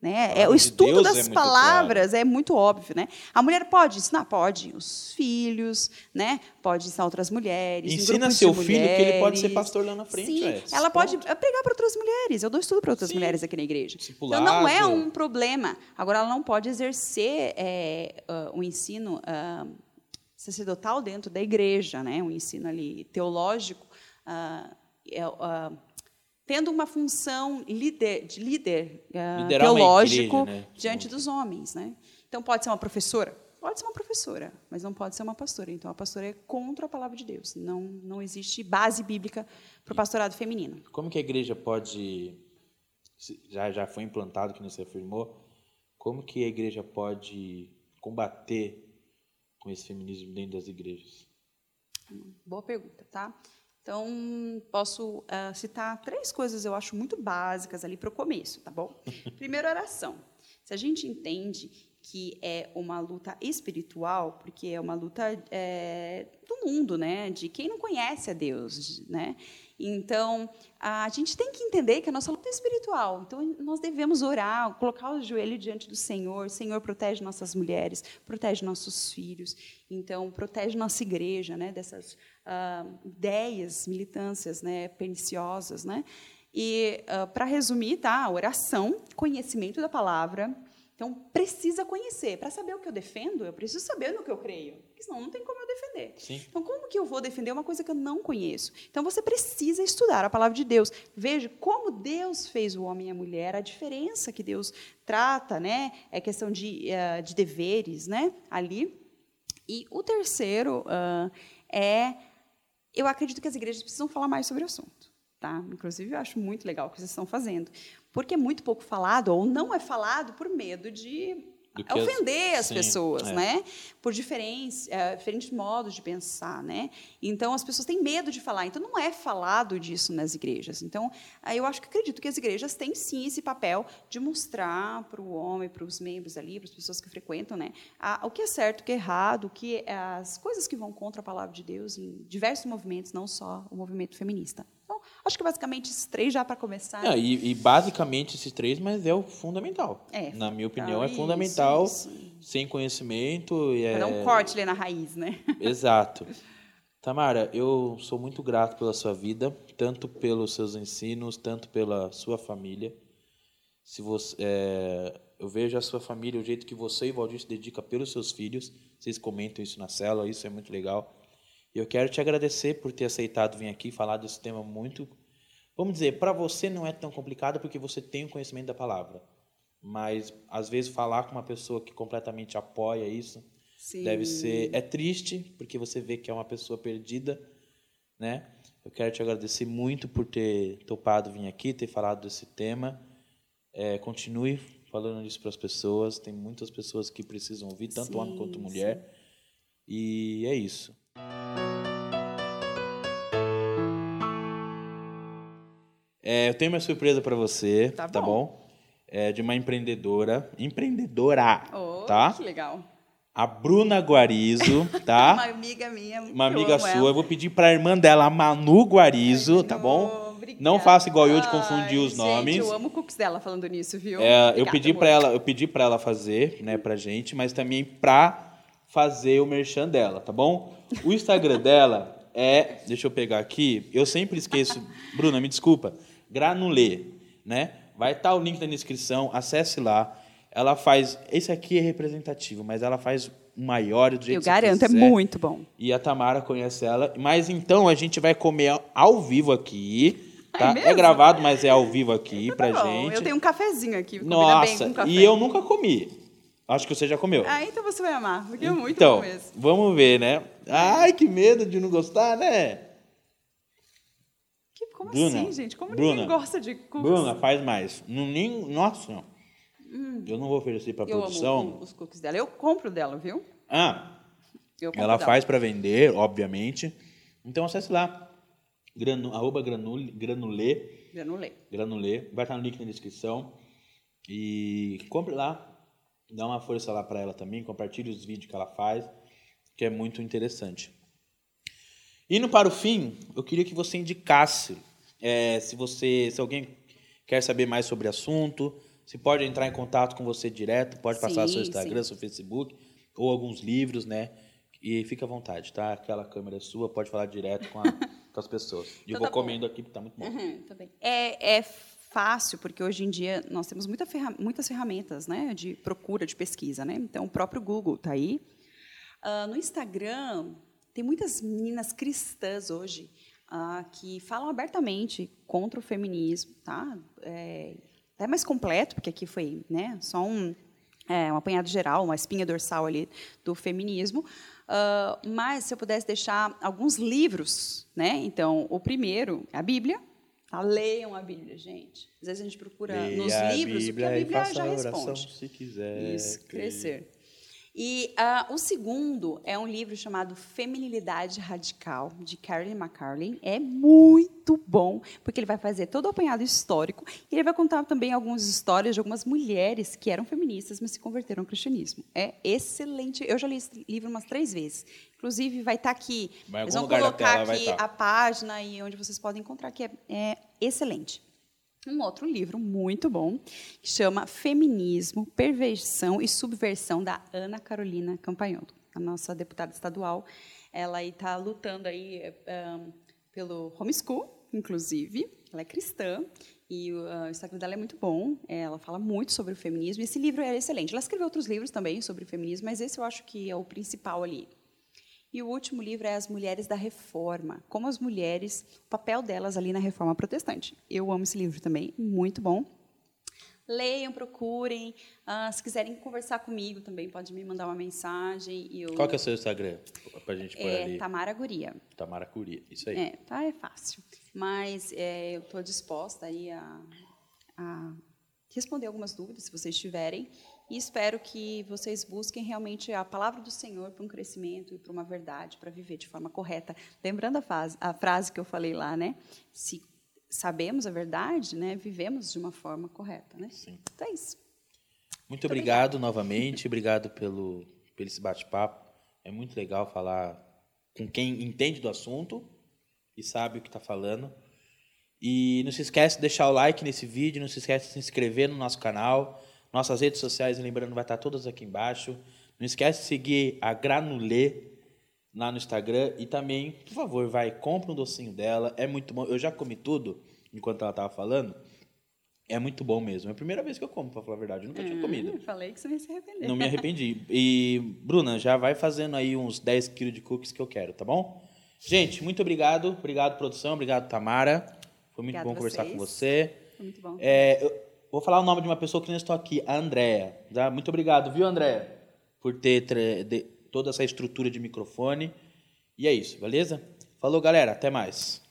[SPEAKER 2] Né? É, o estudo de das é palavras claro. é muito óbvio. Né? A mulher pode ensinar? Pode. Os filhos, né? pode ensinar outras mulheres.
[SPEAKER 1] Ensina seu filho que ele pode ser pastor lá na frente.
[SPEAKER 2] Sim,
[SPEAKER 1] é.
[SPEAKER 2] ela pode pregar para outras mulheres. Eu dou estudo para outras Sim. mulheres aqui na igreja. Discipulado. Então não é um problema. Agora, ela não pode exercer é, uh, um ensino uh, sacerdotal dentro da igreja, né? um ensino ali teológico. Uh, tendo uma função líder, de líder uh, teológico igreja, né? diante dos homens. Né? Então, pode ser uma professora? Pode ser uma professora, mas não pode ser uma pastora. Então, a pastora é contra a palavra de Deus. Não, não existe base bíblica para o pastorado feminino.
[SPEAKER 1] Como que a igreja pode... Já, já foi implantado, que você afirmou. Como que a igreja pode combater com esse feminismo dentro das igrejas?
[SPEAKER 2] Boa pergunta, tá? Então, posso uh, citar três coisas eu acho muito básicas ali para o começo, tá bom? Primeiro, oração. Se a gente entende que é uma luta espiritual, porque é uma luta é, do mundo, né? De quem não conhece a Deus, né? Então, a gente tem que entender que a nossa luta é espiritual. Então, nós devemos orar, colocar o joelho diante do Senhor. Senhor, protege nossas mulheres, protege nossos filhos. Então, protege nossa igreja, né? Dessas uh, ideias, militâncias, né? Perniciosas, né? E, uh, para resumir, tá? Oração, conhecimento da palavra, então, precisa conhecer. Para saber o que eu defendo, eu preciso saber no que eu creio. Porque senão não tem como eu defender.
[SPEAKER 1] Sim.
[SPEAKER 2] Então, como que eu vou defender uma coisa que eu não conheço? Então, você precisa estudar a palavra de Deus. Veja como Deus fez o homem e a mulher, a diferença que Deus trata, né? É questão de, uh, de deveres, né? Ali. E o terceiro uh, é... Eu acredito que as igrejas precisam falar mais sobre o assunto. Tá? Inclusive, eu acho muito legal o que vocês estão fazendo porque é muito pouco falado ou não é falado por medo de
[SPEAKER 1] As-
[SPEAKER 2] ofender as
[SPEAKER 1] Sim,
[SPEAKER 2] pessoas,
[SPEAKER 1] é.
[SPEAKER 2] né? Por diferentes, eh, diferentes modos de pensar, né? Então as pessoas têm medo de falar. Então não é falado disso nas igrejas. Então eu acho que acredito que as igrejas têm sim esse papel de mostrar para o homem, para os membros ali, para as pessoas que frequentam, né? a- o que é certo, o que é errado, o que as coisas que vão contra a palavra de Deus em diversos movimentos, não só o movimento feminista. Então acho que basicamente esses três já para começar.
[SPEAKER 1] É, e, e basicamente esses três, mas é o fundamental.
[SPEAKER 2] É,
[SPEAKER 1] Na minha opinião, é
[SPEAKER 2] isso,
[SPEAKER 1] fundamental.
[SPEAKER 2] isso.
[SPEAKER 1] Sem conhecimento. e
[SPEAKER 2] Para dar
[SPEAKER 1] é...
[SPEAKER 2] um corte ali na raiz, né?
[SPEAKER 1] Exato. Tamara, eu sou muito grato pela sua vida, tanto pelos seus ensinos, tanto pela sua família. Se você, é, eu vejo a sua família, o jeito que você e o Valdir se dedica pelos seus filhos. Vocês comentam isso na célula, isso é muito legal. E eu quero te agradecer por ter aceitado vir aqui falar desse tema muito. Vamos dizer, para você não é tão complicado porque você tem o conhecimento da palavra. Mas às vezes falar com uma pessoa que completamente apoia isso
[SPEAKER 2] Sim.
[SPEAKER 1] deve ser é triste porque você vê que é uma pessoa perdida, né? Eu quero te agradecer muito por ter topado vir aqui, ter falado desse tema. É, continue falando isso para as pessoas. Tem muitas pessoas que precisam ouvir, tanto
[SPEAKER 2] Sim,
[SPEAKER 1] homem quanto mulher. E é isso. É, eu tenho uma surpresa para você,
[SPEAKER 2] Tá
[SPEAKER 1] tá,
[SPEAKER 2] bom.
[SPEAKER 1] bom? É de uma empreendedora, empreendedora,
[SPEAKER 2] Oh,
[SPEAKER 1] tá?
[SPEAKER 2] Que legal.
[SPEAKER 1] A Bruna Guarizo, tá?
[SPEAKER 2] Uma amiga minha.
[SPEAKER 1] Uma
[SPEAKER 2] eu
[SPEAKER 1] amiga sua.
[SPEAKER 2] ela.
[SPEAKER 1] Eu vou pedir para a irmã dela, a Manu Guarizo, tá
[SPEAKER 2] Ai,
[SPEAKER 1] bom?
[SPEAKER 2] Obrigada.
[SPEAKER 1] Não faça igual eu de
[SPEAKER 2] Ai,
[SPEAKER 1] confundir os
[SPEAKER 2] gente,
[SPEAKER 1] nomes.
[SPEAKER 2] eu amo cookies dela falando nisso, viu?
[SPEAKER 1] É, eu
[SPEAKER 2] Obrigada,
[SPEAKER 1] pedi
[SPEAKER 2] amor.
[SPEAKER 1] para ela, eu pedi para ela fazer, né, pra gente, mas também pra fazer o merchan dela, tá bom? O Instagram dela é, deixa eu pegar aqui, eu sempre esqueço, Bruna, me desculpa, Granulê, né? Vai estar o link na descrição, acesse lá. Ela faz, esse aqui é representativo, mas ela faz o maior do jeito
[SPEAKER 2] Eu
[SPEAKER 1] que
[SPEAKER 2] garanto, é muito bom.
[SPEAKER 1] E a Tamara conhece ela. Mas então a gente vai comer ao vivo aqui. Tá? É,
[SPEAKER 2] mesmo?
[SPEAKER 1] gravado, mas é ao vivo aqui pra
[SPEAKER 2] Tá bom,
[SPEAKER 1] gente.
[SPEAKER 2] Eu tenho um cafezinho aqui. combina bem
[SPEAKER 1] Nossa,
[SPEAKER 2] com café.
[SPEAKER 1] e eu nunca comi. Acho que você já comeu.
[SPEAKER 2] Ah, então você vai amar, porque é muito
[SPEAKER 1] então,
[SPEAKER 2] bom mesmo.
[SPEAKER 1] vamos ver, né? Ai, que medo de não gostar, né?
[SPEAKER 2] Que, como
[SPEAKER 1] Bruna,
[SPEAKER 2] assim, gente? Como
[SPEAKER 1] Bruna,
[SPEAKER 2] ninguém gosta de cookies?
[SPEAKER 1] Bruna, faz mais. Não, nem, nossa, não. eu não vou oferecer pra
[SPEAKER 2] Hum. eu
[SPEAKER 1] produção.
[SPEAKER 2] amo os cookies dela. Eu compro dela, viu?
[SPEAKER 1] Ah,
[SPEAKER 2] Eu
[SPEAKER 1] ela
[SPEAKER 2] dela.
[SPEAKER 1] faz pra vender, obviamente. Então acesse lá. Granu, arroba granule, granulê.
[SPEAKER 2] Granulê.
[SPEAKER 1] Granulê. Vai estar no link na descrição. E compre lá. Dá uma força lá para ela também. Compartilhe os vídeos que ela faz, que é muito interessante. Indo para o fim, eu queria que você indicasse é, se você, se alguém quer saber mais sobre o assunto, se pode entrar em contato com você direto, pode passar
[SPEAKER 2] Sim,
[SPEAKER 1] seu Instagram,
[SPEAKER 2] sim.
[SPEAKER 1] seu Facebook ou alguns livros, né? E fica à vontade, tá? Aquela câmera é sua, pode falar direto com, a- com as pessoas. E eu
[SPEAKER 2] Então
[SPEAKER 1] vou
[SPEAKER 2] tá bom.
[SPEAKER 1] comendo aqui, porque tá muito bom.
[SPEAKER 2] Uhum, tá bem. É, é fácil, porque hoje em dia nós temos muita ferra- muitas ferramentas né, de procura, de pesquisa. Né? Então, o próprio Google está aí. Ah, no Instagram, tem muitas meninas cristãs hoje ah, que falam abertamente contra o feminismo. Tá? É, é mais completo, porque aqui foi né, só um, é, um apanhado geral, uma espinha dorsal ali do feminismo. Ah, mas se eu pudesse deixar alguns livros, né? Então, o primeiro é a Bíblia. Tá? Leiam a Bíblia, gente. Às vezes a gente procura nos
[SPEAKER 1] Leia a
[SPEAKER 2] livros o que a Bíblia já
[SPEAKER 1] oração
[SPEAKER 2] responde.
[SPEAKER 1] se quiser.
[SPEAKER 2] Isso, crescer. E ah, o segundo é um livro chamado Feminilidade Radical, de Carolyn McCarlin. É muito bom, porque ele vai fazer todo o apanhado histórico e ele vai contar também algumas histórias de algumas mulheres que eram feministas, mas se converteram ao cristianismo. É excelente. Eu já li esse livro umas três vezes. Inclusive, vai estar aqui.
[SPEAKER 1] Vai
[SPEAKER 2] Eles vão colocar
[SPEAKER 1] tela,
[SPEAKER 2] aqui
[SPEAKER 1] tá.
[SPEAKER 2] a página e onde vocês podem encontrar, que é, é excelente um outro livro muito bom, que chama Feminismo, Perversão e Subversão, da Ana Carolina Campanholo, a nossa deputada estadual. Ela está lutando aí eh, um, pelo homeschool, inclusive. Ela é cristã e o ah, o Instagram dela é muito bom. Ela fala muito sobre o feminismo. Esse livro é excelente. Ela escreveu outros livros também sobre o feminismo, mas esse eu acho que é o principal ali. E o último livro é As Mulheres da Reforma. Como as mulheres, o papel delas ali na reforma protestante. Eu amo esse livro também, muito bom. Leiam, procurem. Ah, se quiserem conversar comigo também, pode me mandar uma mensagem. Eu,
[SPEAKER 1] Qual que é o seu Instagram? Pra gente pôr
[SPEAKER 2] é
[SPEAKER 1] ali.
[SPEAKER 2] Tamara Guria.
[SPEAKER 1] Tamara Curia. Isso aí.
[SPEAKER 2] É, tá, é fácil. Mas é, eu estou disposta aí a, a responder algumas dúvidas, se vocês tiverem. E espero que vocês busquem realmente a palavra do Senhor para um crescimento e para uma verdade, para viver de forma correta. Lembrando a, fase, a frase que eu falei lá, né? Se sabemos a verdade, né, vivemos de uma forma correta, né?
[SPEAKER 1] Sim.
[SPEAKER 2] Então é isso.
[SPEAKER 1] Muito, muito obrigado, obrigado novamente, obrigado pelo, pelo esse bate-papo. É muito legal falar com quem entende do assunto e sabe o que está falando. E não se esquece de deixar o like nesse vídeo, não se esquece de se inscrever no nosso canal. Nossas redes sociais, lembrando, vai estar todas aqui embaixo. Não esquece de seguir a Granulê lá no Instagram. E também, por favor, vai, compra um docinho dela. É muito bom. Eu já comi tudo enquanto ela estava falando. É muito bom mesmo. É a primeira vez que eu como, para falar a verdade. Eu nunca tinha comido.
[SPEAKER 2] Hum, falei que você ia se arrepender.
[SPEAKER 1] Não me arrependi. E, Bruna, já vai fazendo aí uns 10 quilos de cookies que eu quero, tá bom? Gente, muito obrigado. Obrigado, produção. Obrigado, Tamara. Foi muito Obrigado bom conversar com você.
[SPEAKER 2] Foi muito bom.
[SPEAKER 1] É, Vou falar o nome de uma pessoa que não estou aqui, a Andréa. Tá? Muito obrigado, viu, Andréa? Por ter toda essa estrutura de microfone. E é isso, beleza? Falou, galera. Até mais.